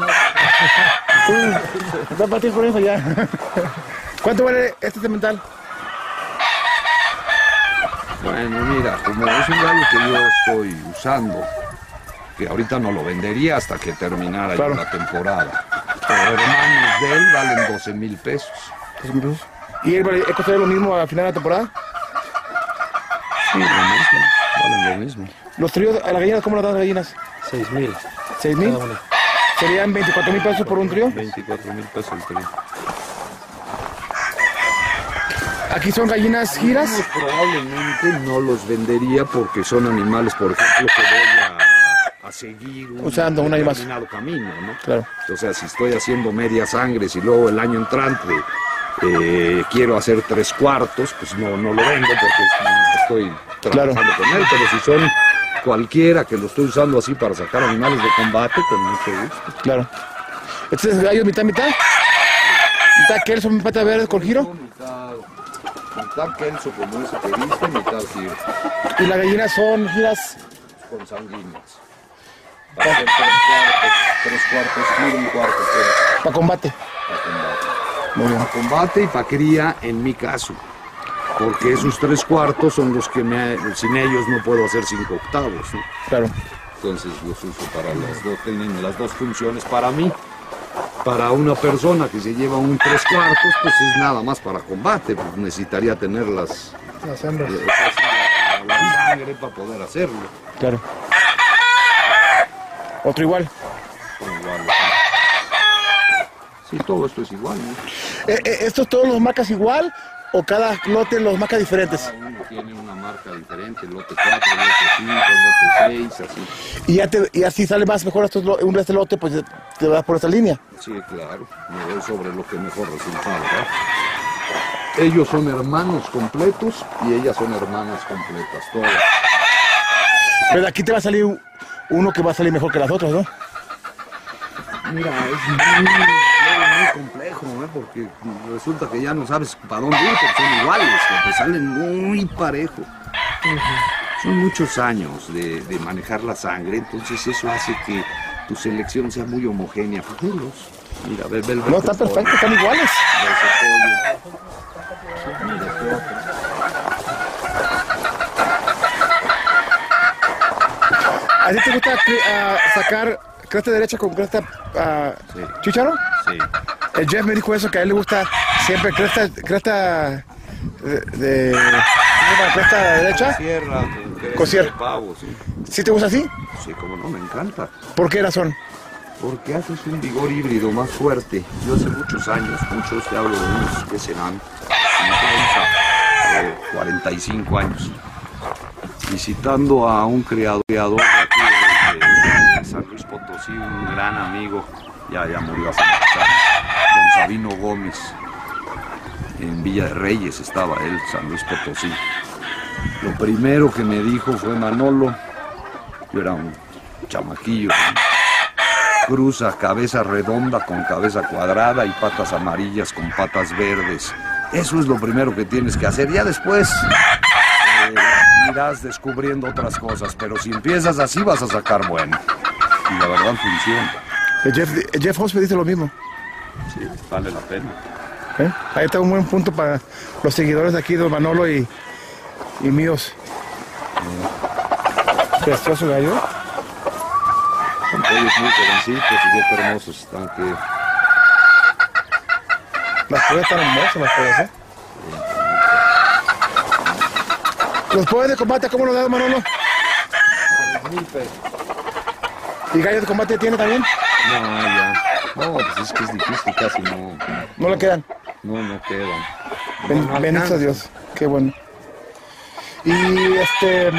Sí, Va a partir con eso ya. ¿Cuánto vale este cemental? Bueno, mira, como es un gallo que yo estoy usando, que ahorita no lo vendería hasta que terminara ya Claro. la temporada. Pero hermanos de él valen 12 mil pesos. Dos mil pesos. ¿Y él él costaría lo mismo al final de la temporada? Sí, lo mismo, valen lo mismo. ¿Los tríos, a las gallinas, cómo las dan las gallinas? 6 mil. ¿Seis mil? Cada una. ¿Serían 24 mil pesos por un trío? 24 mil pesos el trío. Aquí son gallinas giras. Probablemente no los vendería porque son animales, por ejemplo, que voy a, a seguir un Usando un año más. determinado camino, ¿no? Claro. O sea, si estoy haciendo media sangre, si luego el año entrante eh, quiero hacer tres cuartos, pues no, no lo vendo porque es- estoy trabajando Claro. con él. Pero si son cualquiera que lo estoy usando así para sacar animales de combate, con mucho gusto. Claro. ¿Este es gallo mitad, mitad? ¿Mitad Kelson, pata verde con giro? Mitad, mitad Kelso como ese que viste, mitad giro, Y las gallinas son giras. con sanguíneas. Para hacer tres cuartos, tres cuartos giro, un cuarto Kelso, Para combate. para combate. Para combate y para cría en mi caso. Porque esos tres cuartos son los que me, sin ellos no puedo hacer cinco octavos. ¿no? Claro. Entonces los uso para las dos, tienen las dos funciones para mí. Para una persona que se lleva un tres cuartos, pues es nada más para combate, pues necesitaría tener las, Las hembras. eh, la, la sangre para poder hacerlo. Claro. Otro igual. Igual. Sí, todo esto es igual. ¿no? Eh, eh, ¿Estos todos los marcas igual? o cada lote los marca diferentes? Cada uno tiene una marca diferente, lote 4, lote 5, lote 6, así. Y, ya te, y así sale más mejor estos, un de este lote, pues te vas por esta línea. Sí, claro, me voy sobre lo que mejor resultado da. Ellos son hermanos completos y ellas son hermanas completas, todas. Pero aquí te va a salir uno que va a salir mejor que las otras, ¿no? Mira, es muy, muy, complejo, ¿eh? porque resulta que ya no sabes para dónde ir, porque son iguales, te salen muy parejo. Son muchos años de, de manejar la sangre, entonces eso hace que tu selección sea muy homogénea. Fíjalos. Mira, ve, ve, ve No, pollo, perfectos, están iguales. ¿A ti te gusta ah, sacar cresta derecha con cresta Sí. chicharo? Sí. El Jeff me dijo eso, que a él le gusta siempre cresta, cresta de, de- ¿cómo se llama? cresta derecha. Sierra, con cresta Cosier. de pavo, sí. ¿Sí te gusta así? Sí, como no, me encanta. ¿Por qué razón? Porque haces un vigor híbrido más fuerte. Yo hace muchos años, muchos te hablo de unos que serán 50, eh, 45 años, visitando a un criador, criador de aquí de, de Un gran amigo, ya, ya murió hace muchos don Sabino Gómez. En Villa de Reyes estaba él, San Luis Potosí. Lo primero que me dijo fue Manolo, yo era un chamaquillo, cruza cabeza redonda con cabeza cuadrada y patas amarillas con patas verdes. Eso es lo primero que tienes que hacer. Ya después eh, irás descubriendo otras cosas, pero si empiezas así vas a sacar bueno. Y la verdad funciona. El Jeff, el Jeff Hoss me dice lo mismo. Sí, vale la pena. ¿eh? Ahí está un buen punto para los seguidores de aquí, don Manolo y, y míos. Precioso gallo. Son pollos muy jovencitos y qué hermosos están. Que Las pollas están hermosas, las pollas, ¿eh? ¿Los pollos de combate cómo los da don Manolo? ¿Y gallos de combate tiene también? no, ya. No, pues es que es difícil, casi no, No le quedan. no, no quedan. Ben- No Bendito. Dios, qué bueno. Y este,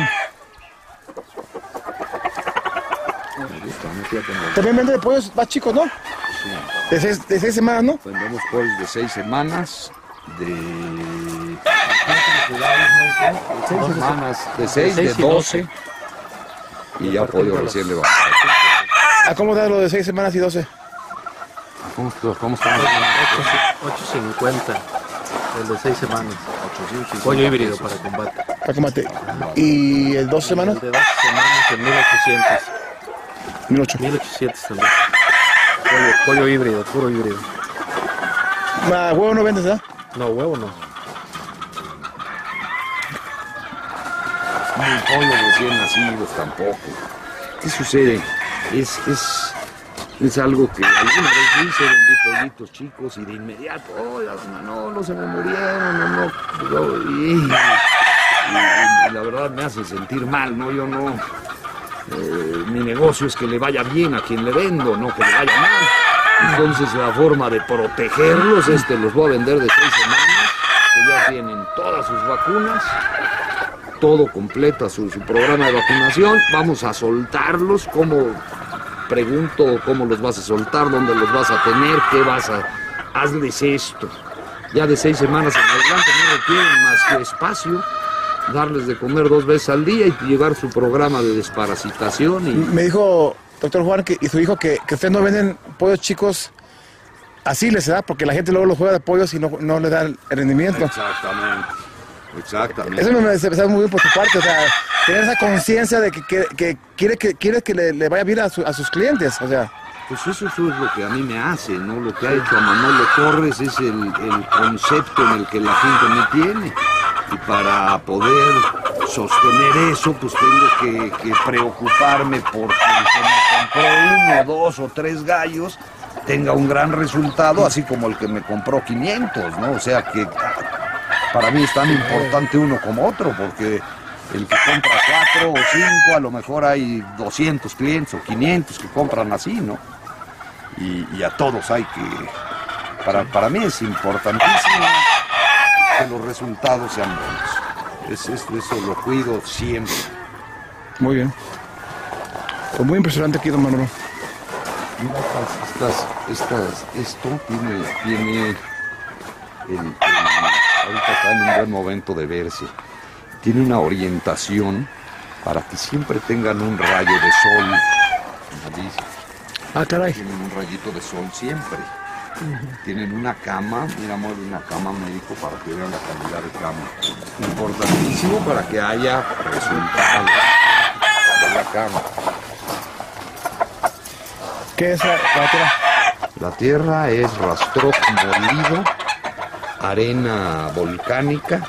también vende pollos más chicos, ¿no? sí. De seis, de seis semanas, ¿no? Vendemos pollos de seis semanas, de seis semanas, de seis, de doce. Y ya pollo recién levantado. ¿A cómo da lo de seis semanas y doce? ¿Cómo, cómo estamos? 8.50, el de 6 semanas. 850 Pollo híbrido para combate. Para combate. ¿Y el dos semanas? El de 12 semanas en 1800. Mil ocho. 1800 también. Pollo, pollo híbrido, puro híbrido. Ah, huevo no vendes, ¿verdad? No, huevo no. Ni pollos recién nacidos tampoco. ¿Qué sucede? Es, es, es algo que alguna vez hice, vendí pollitos chicos y de inmediato, oh, no, no se me murieron, no, no. Y, la verdad me hace sentir mal, ¿no? Yo no. eh, mi negocio es que le vaya bien a quien le vendo, no que le vaya mal. Entonces la forma de protegerlos es que los voy a vender de seis semanas, que ya tienen todas sus vacunas, todo completa su, su programa de vacunación. Vamos a soltarlos. ¿Cómo? Pregunto cómo los vas a soltar, dónde los vas a tener, qué vas a. Hazles esto. Ya de seis semanas en adelante no requieren más que espacio, darles de comer dos veces al día y llevar su programa de desparasitación. Y, Me dijo doctor Juan que, y su hijo que, que ustedes no venden pollos chicos así les da, porque la gente luego los juega de pollos y no, no le da el rendimiento. Exactamente. Exactamente. Eso me, se hace muy bien por tu parte, o sea, tener esa conciencia de que, que, que quiere que quiere que le, le vaya bien a, su- a sus clientes, o sea, Pues eso, eso es lo que a mí me hace, ¿no? Lo que ha hecho a Manolo Torres es el, el concepto en el que la gente me tiene. Y para poder sostener eso, pues tengo que, que preocuparme porque el que me compró uno, dos o tres gallos tenga un gran resultado, así como el que me compró 500, ¿no? O sea que para mí es tan importante uno como otro, porque el que compra cuatro o cinco, a lo mejor hay 200 clientes o 500 que compran así, ¿no? Y, y a todos hay que... Para, para mí es importantísimo que los resultados sean buenos. Es, es- eso lo cuido siempre. Muy bien. Pues muy impresionante aquí, don Manolo. Mira, estas, estas, esto tiene, tiene el- ahorita está en un buen momento de verse. Tiene una orientación para que siempre tengan un rayo de sol. Ah, caray. Tienen un rayito de sol siempre. Tienen una cama, mira, mueve una cama médico para que vean la calidad de cama. Importantísimo para que haya resultados de la cama. ¿Qué es la, la tierra? La tierra es rastrojo molido, arena volcánica,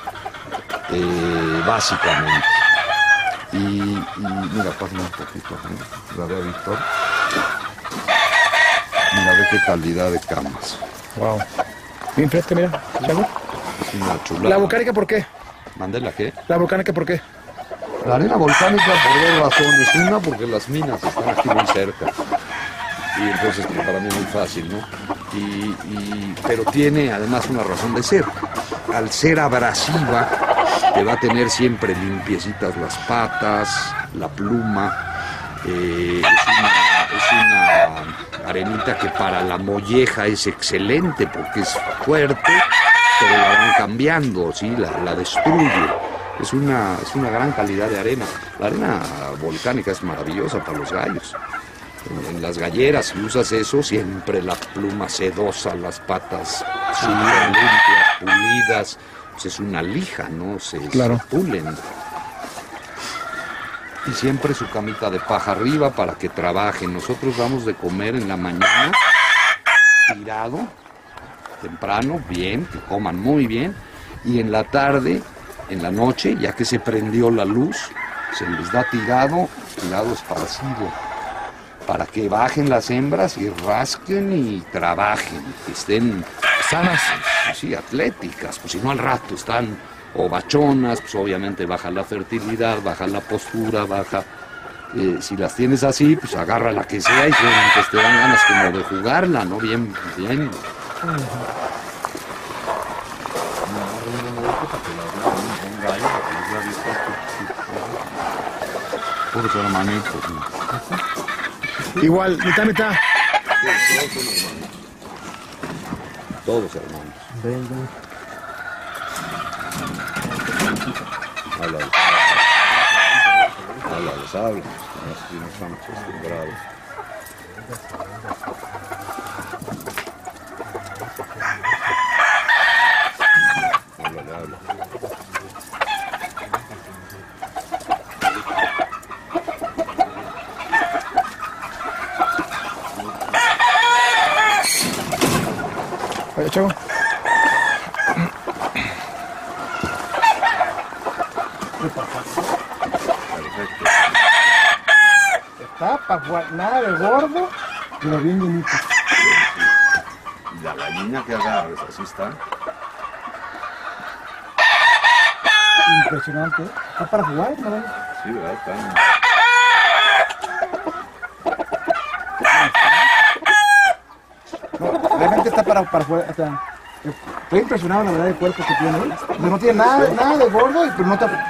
eh, básicamente. Y, y mira, pásame un poquito, la de Víctor. Mira, ve qué calidad de camas. Wow. Bien fresca, mira. Chago. Es una chulada. ¿La volcánica por qué? ¿Mandé la qué? ¿La volcánica por qué? La arena volcánica por dos razones. Una, porque las minas están aquí muy cerca. Y entonces pues, para mí es muy fácil, ¿no? Pero tiene además una razón de ser. Al ser abrasiva, te va a tener siempre limpiecitas las patas, la pluma. Eh, es, una, es arenita que para la molleja es excelente porque es fuerte, pero la van cambiando, ¿sí? la, la destruye. Es una, es una gran calidad de arena. La arena volcánica es maravillosa para los gallos. En, en las galleras, si usas eso, siempre la pluma sedosa, las patas limpias, pulidas. Pues es una lija, ¿no? Se, se Claro. pulen. Y siempre su camita de paja arriba para que trabajen. Nosotros damos de comer en la mañana, tirado, temprano, bien, que coman muy bien. Y en la tarde, en la noche, ya que se prendió la luz, se les da tirado, tirado esparcido, para que bajen las hembras y rasquen y trabajen, que estén Sanas. pues sí, atléticas, pues si no al rato están o bachonas, pues obviamente baja la fertilidad, baja la postura, baja... eh, si las tienes así, pues agarra la que sea y pues, te dan ganas como de jugarla, ¿no? Bien, bien. Puros hermanitos, ¿no? Igual, mitad, mitad. Todos hermanos. Háblales. Háblales, háblales. Así no están acostumbrados. Perfecto. Está para jugar. Nada de gordo, pero bien bonito. Y la gallina que agarres, así está. Impresionante. ¿eh? Está para jugar, ¿no? Sí, ¿verdad? Están. No, realmente está para, para jugar. O sea, estoy impresionado, la verdad, del cuerpo que tiene. O sea, no tiene nada, nada de gordo, y pero no, pero no tampoco.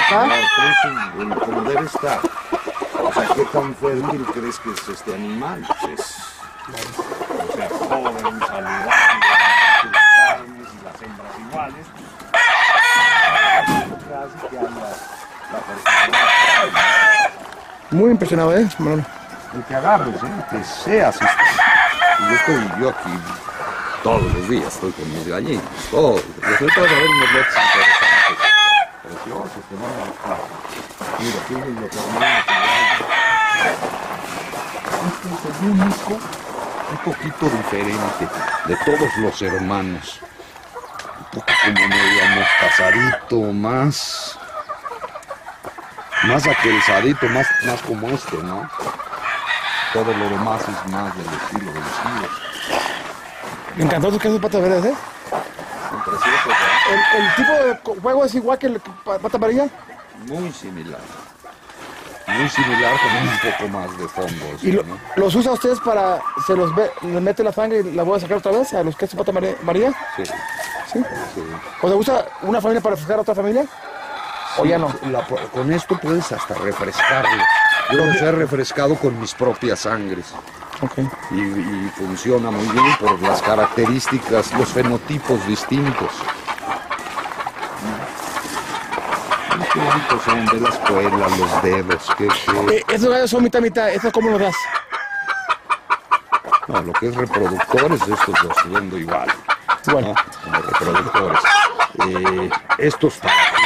Está como debe estar. O sea, ¿qué tan fértil crees que es este animal? Pues es, o sea, joven, saludable, sus carnes y las hembras iguales. Casi que la muy impresionado, ¿eh? Manolo? El que agarres, ¿eh? que seas. este. Yo estoy yo aquí todos los días, estoy con mis gallinas, todos. Los otros a ver unos lotes interesantes, preciosos, que van a. Mira, tienen los hermanos igual. Este es el único, un poquito diferente de todos los hermanos. Un poco como medio amostazadito, más más aquelzadito, más, más como este, ¿no? Todo lo demás es más del estilo de los tíos. Me encantó tus quesos patas verdes, ¿eh? ¿verdad? ¿El, el tipo de juego es igual que el pata amarilla? Muy similar. Muy similar con un poco más de fondo. ¿Y lo- ¿no? los usa ustedes para, se los ve, les mete la sangre y la voy a sacar otra vez a los quesos pata amarilla? Sí. ¿Sí? Sí. ¿O te gusta una familia para fijar a otra familia? ¿O ya no? La- con esto puedes hasta refrescarlo. Yo los he refrescado con mis propias sangres. Ok. y, y funciona muy bien por las características, los fenotipos distintos. Qué bonitos son de la escuela, los dedos, que, Eh, esos gallos son mitad, mitad. ¿Eso cómo lo das? no, lo que es reproductores, estos los vendo igual, Igual. ¿no? como reproductores. Eh, estos para que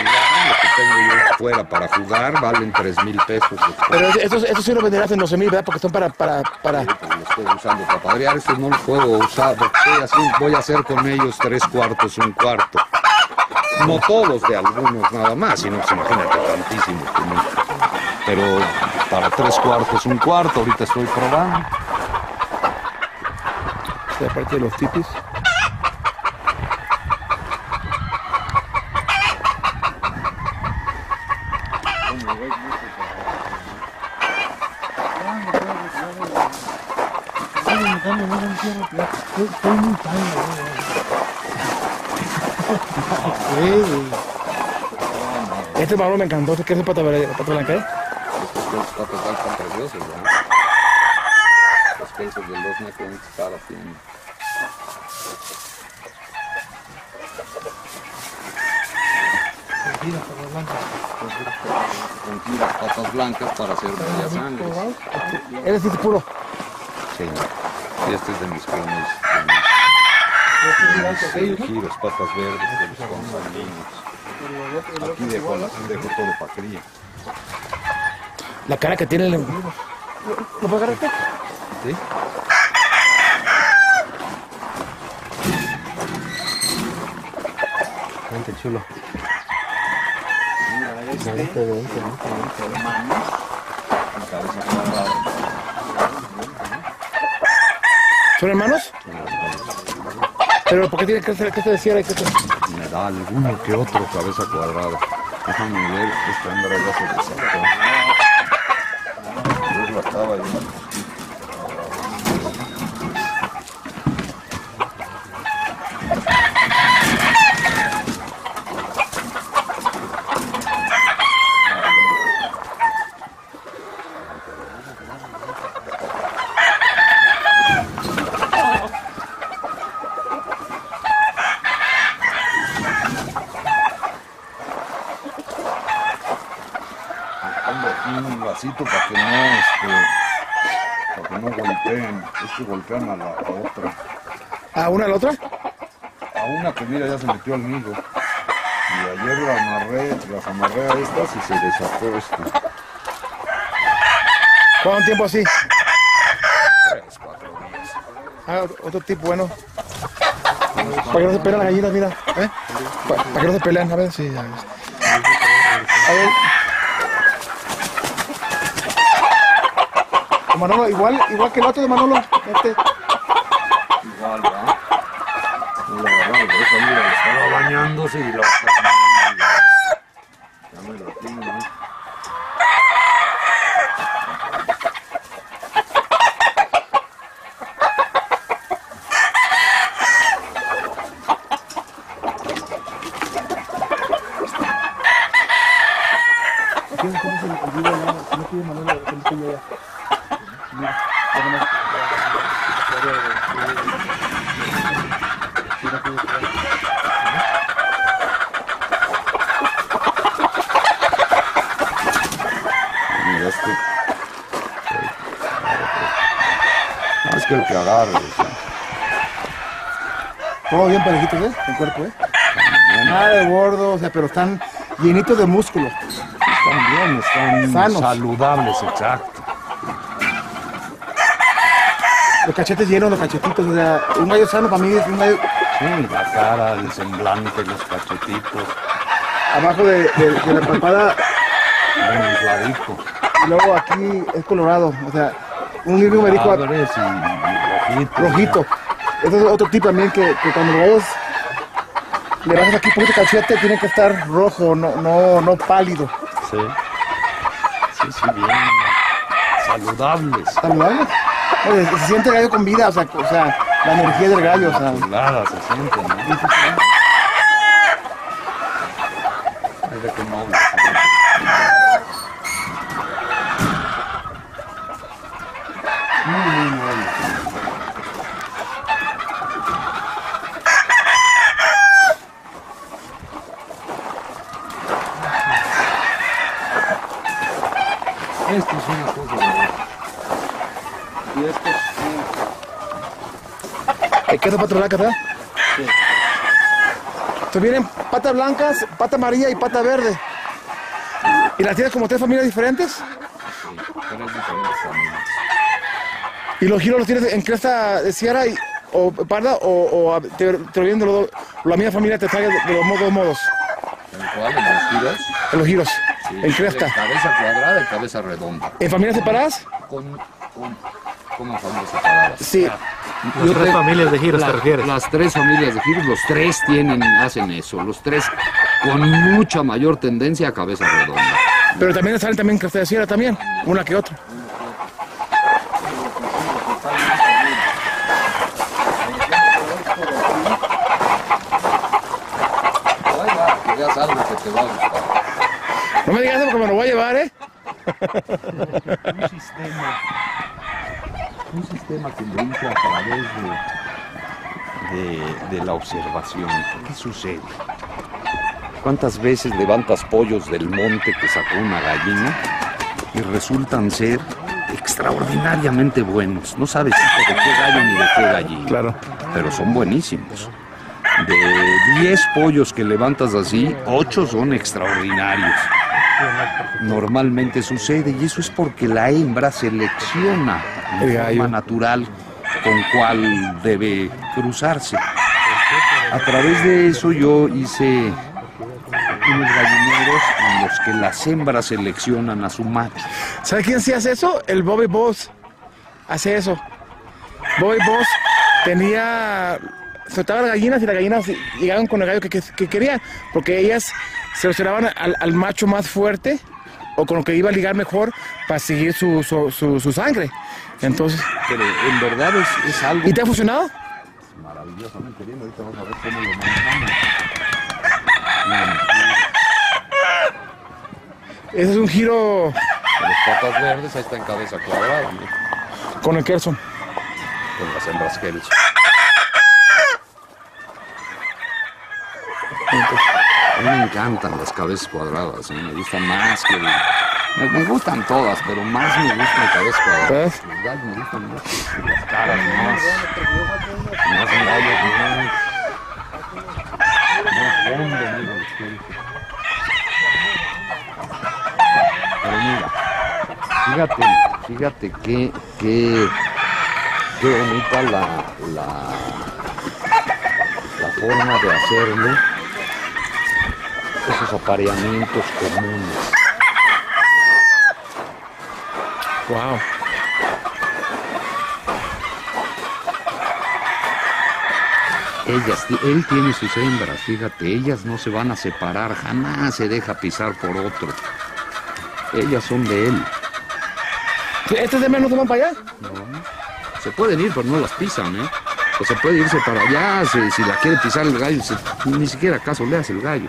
tengo yo afuera para jugar, valen 3 mil pesos. Pero esos, esos sí los venderás en 12 mil, ¿verdad? Porque son para, para, para... Pues lo estoy usando para padrear, estos no los puedo usar, porque estoy así, voy a hacer con ellos tres cuartos, un cuarto. No todos de algunos nada más, sino pues imagínate tantísimos. que. Pero para tres cuartos, un cuarto, ahorita estoy probando. de parte de los tipis. Este marrón me encantó, ¿qué es el pata, pata blanca? eh? Estos dos patos están preciosos, ¿no? Los pesos de los necrones cada tiene. Con giras patas blancas para hacer media sangre. Él es puro. Sí, y este es de mis clones. de mis, eh, giros, patas verdes, de los consanguíneos. Aquí dejo, la- dejo todo para cría. La cara que tiene el... ¿Lo puedo agarrar usted? ¿Sí? Vente, chulo. Cabeza cuadrada. ¿Son hermanos? Pero ¿por qué tiene que ser que se decía que da alguno que otro cabeza cuadrada. Déjame ver, esta hembra ya se desató. Yo la estaba yo. Pongo aquí un vasito para que no, este, para que no golpeen. A la a otra. ¿A una a la otra? A una que mira ya se metió al nido. Y ayer la amarré, las amarré a estas y se desató esta. ¿Cuánto tiempo así? Tres, cuatro días. Ah, otro tipo bueno. Para que no se peleen las gallinas, mira. ¿Eh? Pa- Para, que no se pelean, a ver si. ver. A ver. Manolo, igual, igual que el otro de Manolo. Este. Igual, ¿verdad? Lo eso mira, estaba bañándose y lo Ya me lo tiene, ¿no? ¿Quién cómo se le olvida no? Si no quiere Manolo, que lo tenga ya. Mira, vámonos. Mira este. No, es que el que agarre, o sea, Parejitos, ¿eh? El cuerpo, ¿eh? Nada de gordo, o sea, pero están llenitos de músculo. están bien, están Sanos. saludables, exacto. Los cachetes llenos, los cachetitos, o sea, un gallo sano para mí es un gallo Sí, la cara, el semblante, los cachetitos, abajo de, de- de la papada bien infladito. y luego aquí es colorado, o sea, un libro me dijo rojitos. rojito. Este es otro tipo también que, que cuando lo vayas, le bajas aquí un poquito cachete, tiene que estar rojo, no, no, no pálido. Sí. Sí, sí, bien. Saludables. Saludable. Oye, se siente el gallo con vida, o sea, o sea, la energía del gallo, o sea. Chuladas se sienten, ¿no? esto es una cosa de verdad. Y estos sí, ¿El queso pata blanca, verdad? Sí. Entonces vienen patas blancas, pata amarilla y pata verde. ¿Y las tienes como tres familias diferentes? sí, tres diferentes familias. ¿Y los giros los tienes en cresta de sierra y, o parda o, o te, te lo vienen de los dos- la misma familia te trae de los dos modos? ¿En cuál? ¿En los giros? En los giros, Sí, en cresta. de Cabeza cuadrada y cabeza redonda. ¿En familias separadas? Con, con, ¿Cómo familias separadas? Sí. Las Yo tres te- familias de giros, la- ¿te refieres? Las tres familias de giros, los tres tienen, hacen eso. Los tres con mucha mayor tendencia a cabeza redonda. Pero también salen también cresta de sierra también, una que otra. Ya es algo que te va a gustar. No me digas eso porque me lo voy a llevar, ¿eh? Un sistema, un sistema que hice a través de, de, de la observación. ¿Qué sucede? ¿Cuántas veces levantas pollos del monte que sacó una gallina y resultan ser extraordinariamente buenos? No sabes de qué gallo ni de qué gallina. Claro. Pero son buenísimos. De 10 pollos que levantas así, 8 son extraordinarios. Normalmente sucede y eso es porque la hembra selecciona El gallo. forma natural con cuál debe cruzarse. A través de eso yo hice unos gallineros en los que las hembras seleccionan a su macho. ¿Sabe quién sí hace eso? El Bobby Boss. Hace eso. Bobby Boss tenía. Soltaba las gallinas y las gallinas llegaban con el gallo que, que- que querían. Porque ellas seleccionaban al, al macho más fuerte o con lo que iba a ligar mejor para seguir su, su, su- su sangre. Entonces. Pero en verdad es, es algo ¿Y te ha funcionado? maravillosamente bien. Ahorita vamos a ver cómo lo manejamos. Ese es un giro Con las patas verdes, ahí está en cabeza cuadrada, con el Kerson. con las hembras Kelso. A mí me encantan las cabezas cuadradas, ¿eh? me gustan más que... Me, me gustan todas, pero más me gustan las cabezas cuadradas. Me gustan más, las caras más. Más gallos más... Más hondo. Pero mira, fíjate, fíjate que, que, qué bonita la, la, la forma de hacerle esos apareamientos comunes. Wow. Ellas, él tiene sus hembras, fíjate, ellas no se van a separar, jamás se deja pisar por otro. Ellas son de él. ¿Estos de menos no van para allá? Se pueden ir, pero no las pisan, ¿eh? O se puede irse para allá, si, si la quiere pisar el gallo, se- ni siquiera caso le hace el gallo.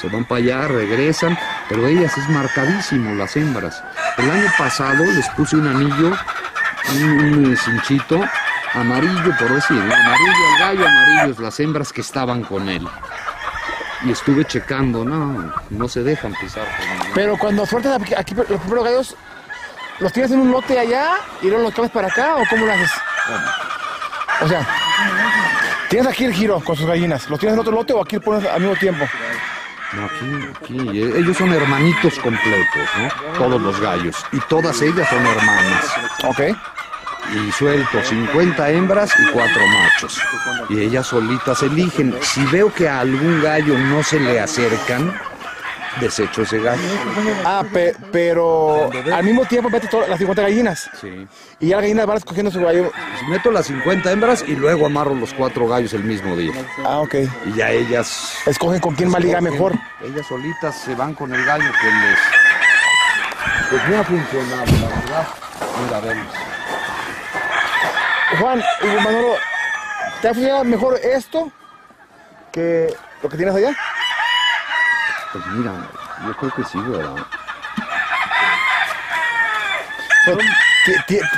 Se van para allá, regresan, pero ellas es marcadísimo, las hembras. El año pasado les puse un anillo, un, un cinchito, amarillo, por decir, ¿no? amarillo al gallo, amarillos las hembras que estaban con él. Y estuve checando, no, no se dejan pisar Pero cuando sueltas aquí, aquí los primeros gallos, ¿los tienes en un lote allá y luego los cambias para acá o cómo lo haces? O sea, tienes aquí el giro con sus gallinas. ¿Los tienes en otro lote o aquí los pones al mismo tiempo? No, aquí, aquí, eh, ellos son hermanitos completos, ¿no? Todos los gallos. Y todas ellas son hermanas. Ok. Y suelto 50 hembras y 4 machos. Y ellas solitas eligen. Si veo que a algún gallo no se le acercan, desecho ese gallo. Ah, pe- pero al mismo tiempo metes todas las 50 gallinas. Sí. Y ya las gallinas van escogiendo su gallo. Meto las 50 hembras y luego amarro los 4 gallos el mismo día. Ah, ok. Y ya ellas... Escogen con quién más liga mejor. Ellas solitas se van con el gallo que les... Pues me ha funcionado, la verdad. Mira, a verlos. Juan, y Manolo, ¿te ha funcionado mejor esto que lo que tienes allá? Pues mira, yo creo que sí, ¿verdad?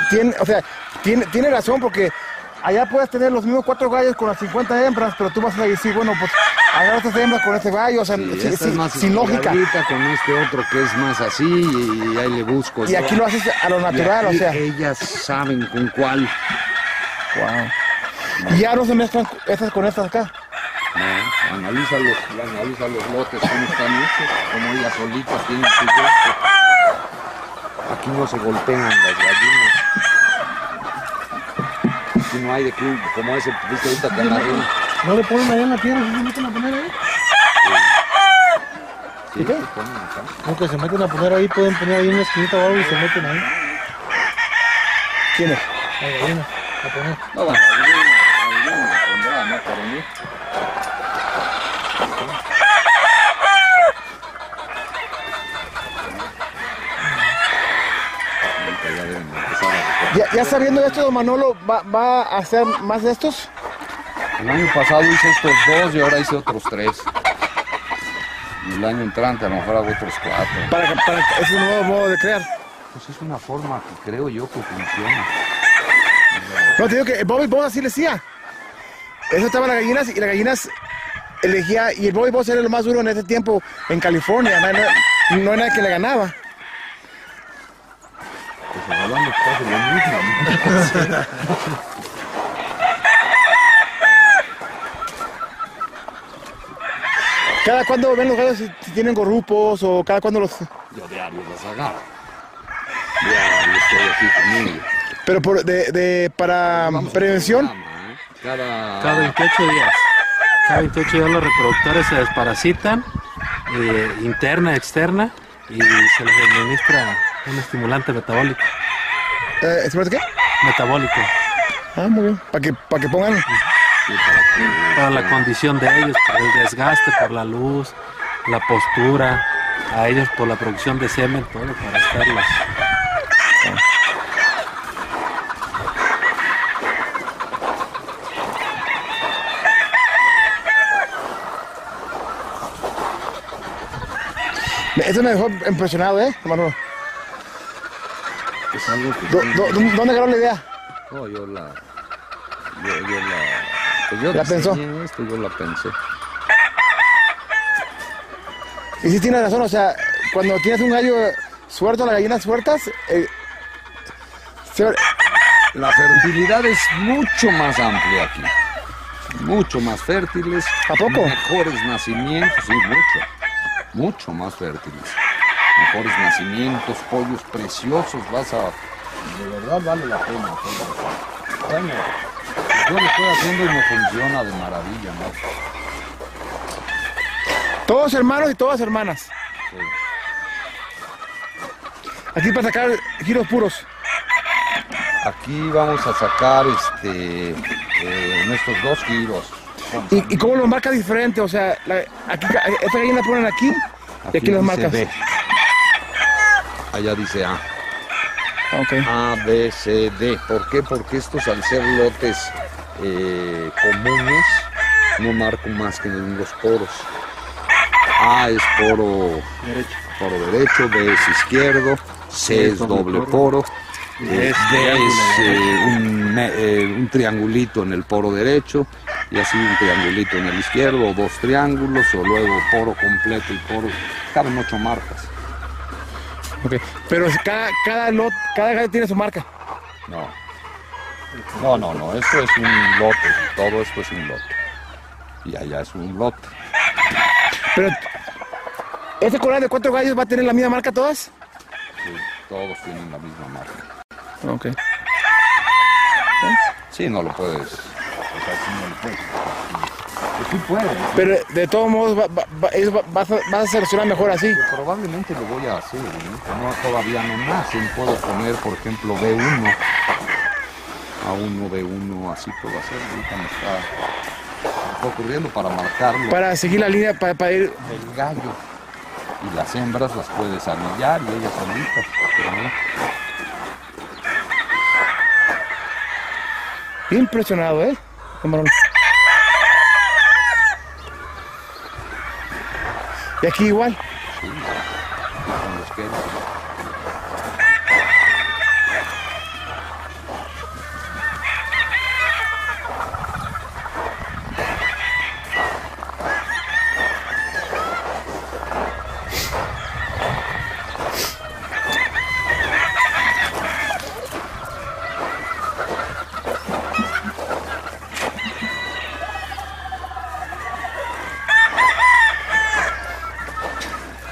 Tiene, o sea, tiene, tiene razón porque allá puedes tener los mismos cuatro gallos con las 50 hembras, pero tú vas a decir, bueno, pues agarra otras hembras con este gallo, o sea, Sí, sí, es más sin lógica. con este otro que es más así y, ahí le busco. Y aquí lo haces a lo natural, o sea. Ellas saben con cuál. Y ya no se mezclan estas con estas acá. Analiza los, analiza los lotes, cómo están hechos, como ellas solitas tienen su. Aquí no se golpean las gallinas. Aquí no hay de club, como ese, viste ahorita que agarré. No le ponen allá en la tierra, ¿sí se meten a poner ahí? Sí, ponen acá. Aunque se meten a poner ahí, pueden poner ahí una esquinita o algo y se meten ahí. ¿Quién es? La gallina, a poner. No, alguna pondrá, ¿no? Para mí. Ahorita ya deben empezar a recoger. Ya, ya sabiendo esto, don Manolo, ¿va, va a hacer más de estos? El año pasado hice estos dos y ahora hice otros tres. Y el año entrante a lo mejor hago otros cuatro. Para, para es un nuevo modo de crear. Pues es una forma que creo yo que funciona. No, te digo que el Bobby Boss así le decía. Eso estaban las gallinas y las gallinas elegía, y el Bobby Boss era lo más duro en ese tiempo en California. No, no, no hay nadie que le ganaba. Cada cuando ven los gallos si, tienen gorrupos o cada cuando los. Yo diario las agarro. Diario estoy aquí con ellos. Pero por, de, de, para Vamos prevención. programa, ¿eh? Cada, Cada 28 días. Cada 28 días los reproductores se desparasitan, eh, interna, externa, y se les administra un estimulante metabólico. Eh, ¿espérate qué? Metabólico. Ah, muy bien. Para que, para que pongan. Sí, para Para la condición de ellos, por el desgaste, por la luz, la postura, a ellos por la producción de semen, todo para estarlos. Esto me dejó impresionado, ¿eh, Manolo? Es algo que Do- sí- do- ¿Dónde agarró la idea? No, yo la. Yo, yo la. Pues yo ¿La pensó? esto, yo la pensé. Y sí tiene razón, o sea, cuando tienes un gallo suelto, las gallinas sueltas, eh, se- La fertilidad es mucho más amplia aquí. Mucho más fértiles. ¿A poco? Mejores nacimientos, sí, mucho. Mucho más fértiles. Mejores nacimientos, pollos preciosos. Vas a. De verdad vale la pena. Bueno, yo lo estoy haciendo y me funciona de maravilla, ¿no? todos hermanos y todas hermanas. Sí. Aquí para sacar giros puros. Aquí vamos a sacar este eh, en estos dos giros. ¿Y, y cómo los marca diferente? O sea, la- aquí, esta gallina la ponen aquí y aquí los marcas. Allá dice A. Ok. A, B, C, D. ¿Por qué? Porque estos al ser lotes eh, comunes no marco más que en los poros. A es poro Derecho. poro derecho, B es izquierdo, C es doble poro, eh, es D es eh, un, eh, un triangulito en el poro derecho y así un triangulito en el izquierdo, o dos triángulos, o luego poro completo y poro. Caben ocho marcas. Ok. Pero cada, cada, lot, cada gallo tiene su marca. No. No, no, no, esto es un lote, todo esto es un lote. Y allá es un lote. Pero, ¿este coral de cuatro gallos va a tener la misma marca todas? Sí, todos tienen la misma marca. Ok. Sí, no lo puedes. O sea, sí no lo puedes. Sí. Pero de todos modos, va, vas, a, vas a seleccionar mejor así. Probablemente lo voy a hacer, ¿no? Como todavía no nacen, puedo poner, por ejemplo, B1. A1, B1, así puedo hacer. Ahorita me está, me está ocurriendo para marcarlo. Para seguir la línea, para, para ir. el gallo. Y las hembras las puedes anillar y ellas solitas. no. Impresionado, ¿eh? Camarón. Y aquí igual.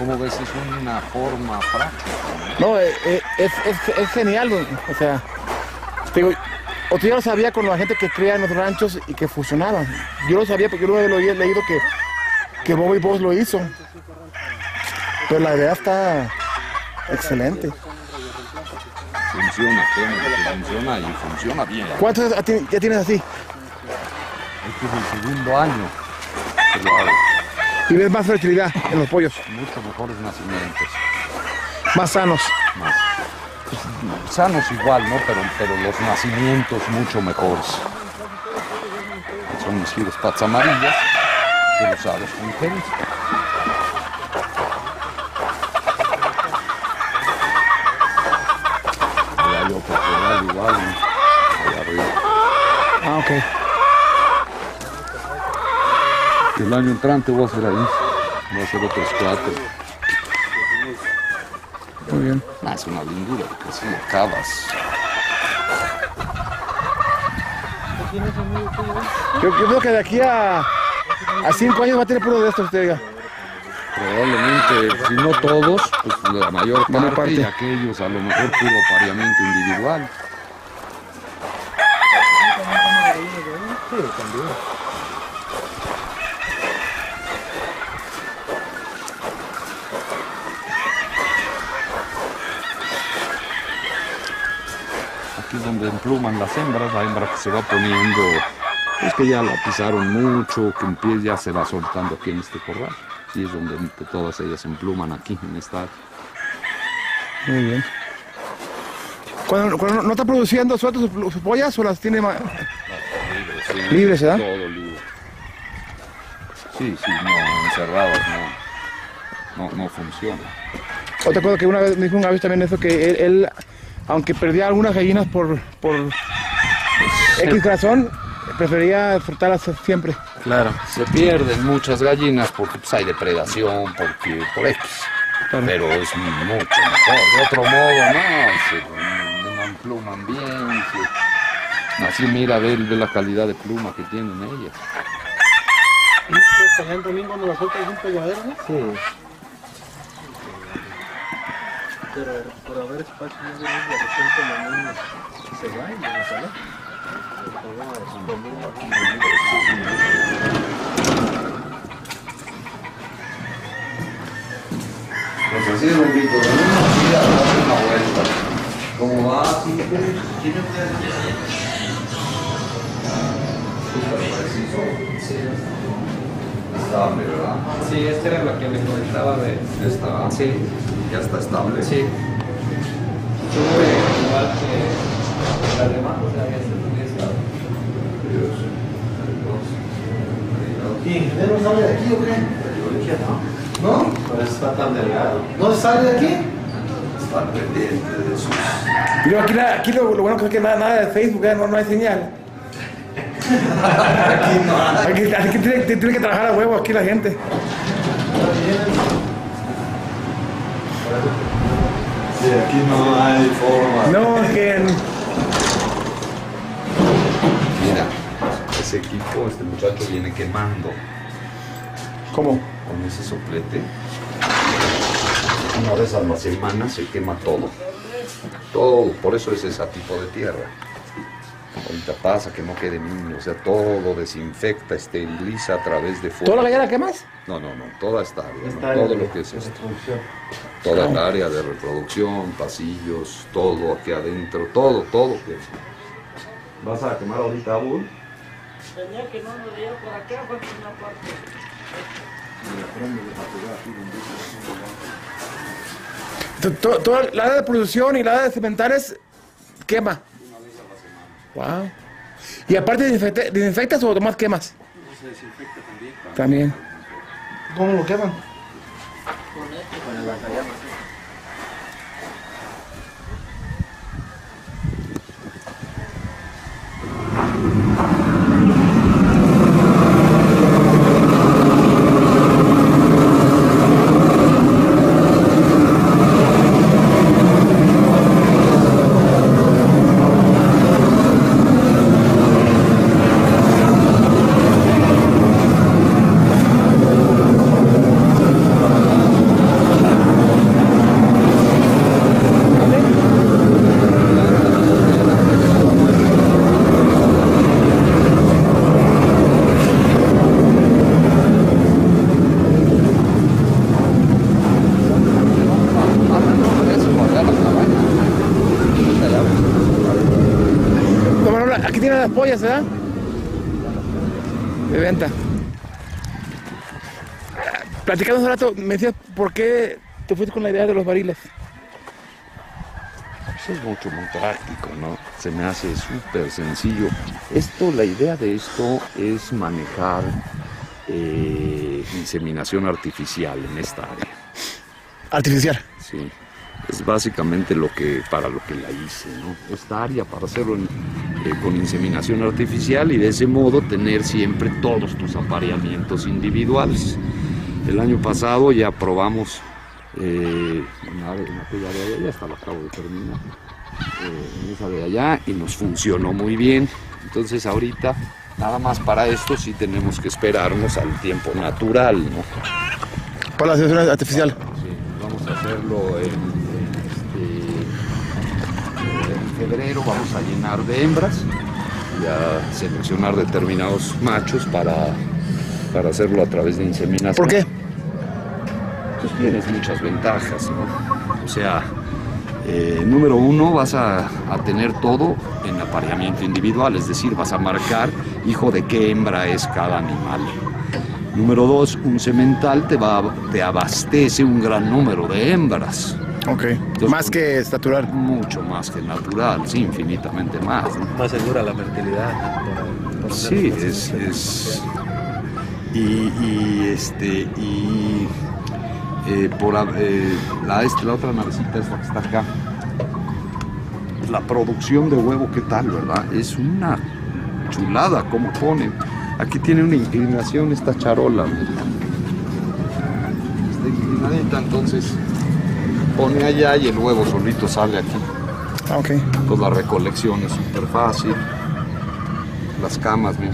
¿Cómo ves? Es una forma práctica. No, eh, eh, es, es- es genial, o sea, digo, o tú ya lo sabía con la gente que cría en los ranchos y que fusionaban. Yo lo sabía porque yo lo había leído que, que Bobby Boss lo hizo. Pero la idea está excelente. Funciona, funciona y funciona bien. ¿Cuántos ya ti- ya tienes así? Este es el segundo año. Y ves más fertilidad en los pollos, Mucho mejores nacimientos. más sanos. Más. Pues, sanos igual, ¿no? Pero, pero los nacimientos mucho mejores. Son mis giros patas amarillas, que los hago con genes. Y hay otro corral igual, ahí arriba. Ah, ok. El año entrante voy a hacer ahí. Voy a hacer otros cuatro. Muy bien. Ah, es una lindura, porque así acabas. Yo, yo creo que de aquí a, a cinco años va a tener puro de estos, te diga. Probablemente, si no todos, pues la mayor parte, y parte. aquellos a lo mejor puro pareamiento individual. Aquí empluman las hembras, la hembra que se va poniendo, es que ya la pisaron mucho, que en pie ya se va soltando aquí en este corral. Y es donde todas ellas empluman aquí en esta. Muy bien. Cuando, cuando no está produciendo sueltas sus, sus pollas o las tiene ma- Sí, Libres, ¿verdad? Todo libre. Sí, sí, no, encerradas, no, no, no funciona. O te acuerdo que una vez me dijo una vez también eso que él, él, aunque perdía algunas gallinas por, por X razón, prefería disfrutarlas siempre. Claro. Se pierden muchas gallinas porque pues, hay depredación, porque por X. Claro. Pero es mucho mejor. De otro modo, no, se no empluman bien. se- Así mira, ve, ve la calidad de pluma que tienen ellas. También también cuando la sueltas es un pegadero, ¿no? Sí. Pero por haber espacio, no de repente la niña se va y no sale. Pues así es, Lupito, de una vida, date una vuelta. ¿Cómo va? Sí, ¿Tiene Estable, ¿verdad? Sí, esta era lo que me comentaba de. Está, Sí, ya está estable. sí. Tuve igual que la demás, o sea, ya se podía estar. Dios. Dios. ¿Y ingeniero sale de aquí o qué? ¿No? Pero está tan delgado. ¿No sale de aquí? Estar pendiente de sus. Y luego aquí, nada- aquí lo, lo bueno que es que nada, nada de Facebook, ya no, no hay señal. Aquí no hay. Aquí, aquí tiene, tiene que trabajar a huevo aquí la gente. Sí, aquí no hay forma. No, es que Mira, ese equipo, este muchacho viene quemando ¿Cómo? con ese soplete. Una vez a la semana se quema todo. Todo, por eso es ese tipo de tierra. Ahorita pasa que no quede niño, o sea, todo desinfecta, esteriliza a través de fuego. ¿Toda la gallina quemas? No, no, no, toda esta área, ¿no? Esta área todo de- lo que es de esto. Toda el área de reproducción, pasillos, todo aquí adentro, todo, todo. que- ¿Vas a quemar ahorita, Bull? Tenía que no me veía por acá, fue por una parte. To- to- Toda la área de producción y la área de cementales quema. Wow. Y aparte desinfecta- desinfectas o más quemas. Se desinfecta también. También. ¿Cómo lo queman? Con el lanzallamas. Pollas, ¿verdad? De venta. Platicando hace rato, me decías por qué te fuiste con la idea de los variles. Eso es mucho, muy práctico, ¿no? Se me hace súper sencillo. Esto, la idea de esto es manejar eh, inseminación artificial en esta área. Artificial. Sí, es básicamente lo que, para lo que la hice, ¿no? Esta área para hacerlo en- eh, con inseminación artificial y de ese modo tener siempre todos tus apareamientos individuales. El año pasado ya probamos eh, una aquella de allá, hasta la acabo de terminar, eh, en esa de allá y nos funcionó muy bien. Entonces ahorita, nada más para esto sí tenemos que esperarnos al tiempo natural, ¿no? Para la selección artificial. Sí, vamos a hacerlo en febrero, vamos a llenar de hembras y a seleccionar determinados machos para, para hacerlo a través de inseminación. ¿Por qué? Pues tienes muchas ventajas, ¿no? O sea, eh, número uno, vas a, a tener todo en apareamiento individual, es decir, vas a marcar hijo de qué hembra es cada animal. Número dos, un semental te, va, te abastece un gran número de hembras, Ok. Entonces, Más que estatural. mucho más que natural, sí, infinitamente más. ¿no? Más segura la fertilidad. para Sí, es, es- y, y, este y eh, por eh, la, este- la otra navecita esta que está acá la producción de huevo qué tal verdad es una chulada como pone aquí tiene una inclinación esta charola está inclinadita entonces pone allá y el huevo solito sale aquí Ah, ok. pues la recolección es súper fácil. Las camas, mira.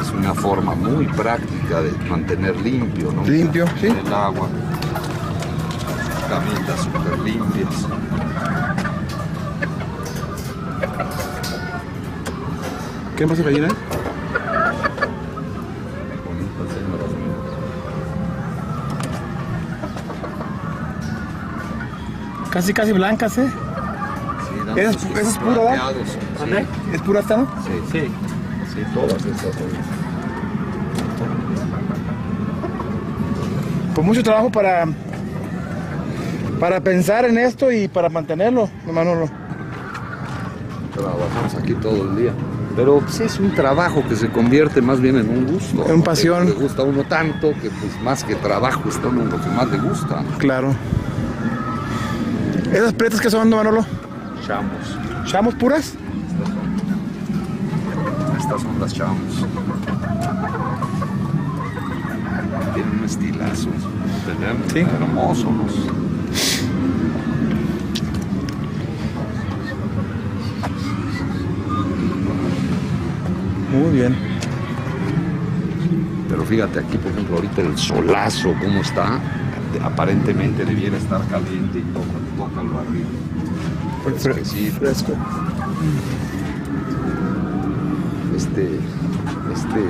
Es una forma muy práctica de mantener limpio, ¿no? Limpio, sí. El agua. Camitas súper limpias. ¿Qué pasa, gallina? Bonitas hembras, mira. Casi, casi blancas, ¿eh? Sí, Esa es- esa es pura, ¿verdad? ¿Es pura esta, no? Sí, Sí. sí, todas esas. son- Pues mucho trabajo para para pensar en esto y para mantenerlo, Manolo. Trabajamos aquí todo el día. Pero pues, es un trabajo que se convierte más bien en un gusto. En ¿no? pasión. Le gusta a uno tanto que pues más que trabajo está uno lo que más le gusta. Claro. ¿Esas pretas que son, Manolo? Chamos. ¿Chamos puras? Estas son las chamos. Tienen un estilazo. ¿verdad? Sí. Hermosos. Muy bien. Pero fíjate aquí, por ejemplo, ahorita el solazo, cómo está. Aparentemente debiera estar caliente y toca, tócalo arriba. Fresquecito. Fresco. este, este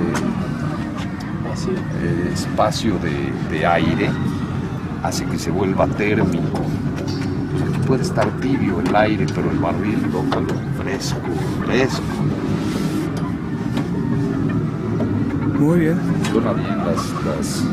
eh, espacio de, de aire hace que se vuelva térmico. Pues aquí puede estar tibio el aire, pero el barril tócalo fresco, fresco. Muy bien. Suena bien las, las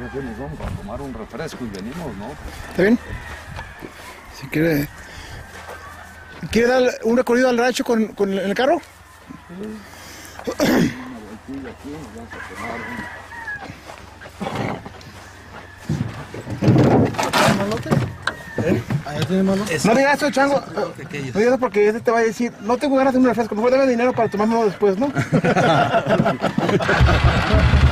Ya que nos vamos a y venimos, ¿no? ¿Está bien? Si quiere. ¿Quiere dar un recorrido al rancho con, con el, en el carro? No digas eso, chango. No digas eso porque ese te va a decir, no tengo ganas de un refresco, mejor dame dinero para tomármelo después, ¿no?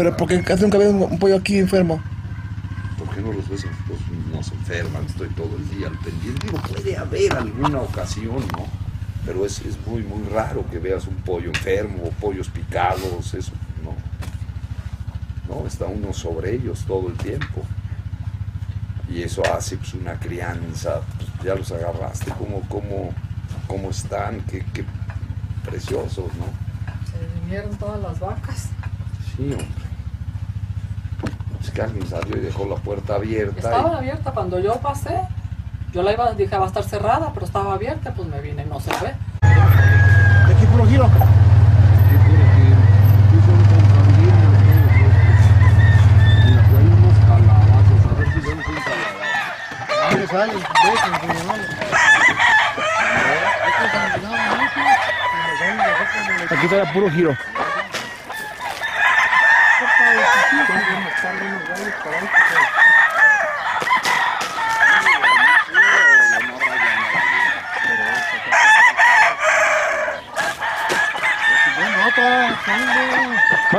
Pero ¿por qué casi nunca ves un, un pollo aquí enfermo? ¿Por qué no los ves? Pues no se enferman, estoy todo el día al pendiente. Digo, puede haber alguna ocasión, ¿no? Pero es, es muy, muy raro que veas un pollo enfermo o pollos picados, eso, ¿no? No, está uno sobre ellos todo el tiempo. Y eso hace pues, una crianza, pues, ya los agarraste, como, como, cómo están, qué, qué preciosos, ¿no? Se vinieron todas las vacas. Sí, hombre. Alguien salió y dejó la puerta abierta. y- Estaba abierta cuando yo pasé. Yo la iba, dije va a estar cerrada, pero estaba abierta, pues me vine, no se ve. De aquí puro giro. Aquí está puro giro.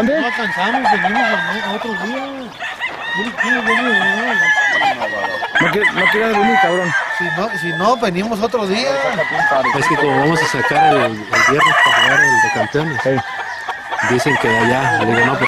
¿Mande? No alcanzamos, venimos a otro día. No quiere, no quiere dormir, cabrón. Si no, si no, venimos otro día. Es que como vamos a sacar el, el viernes para jugar el de campeones, dicen que allá, le digo, no,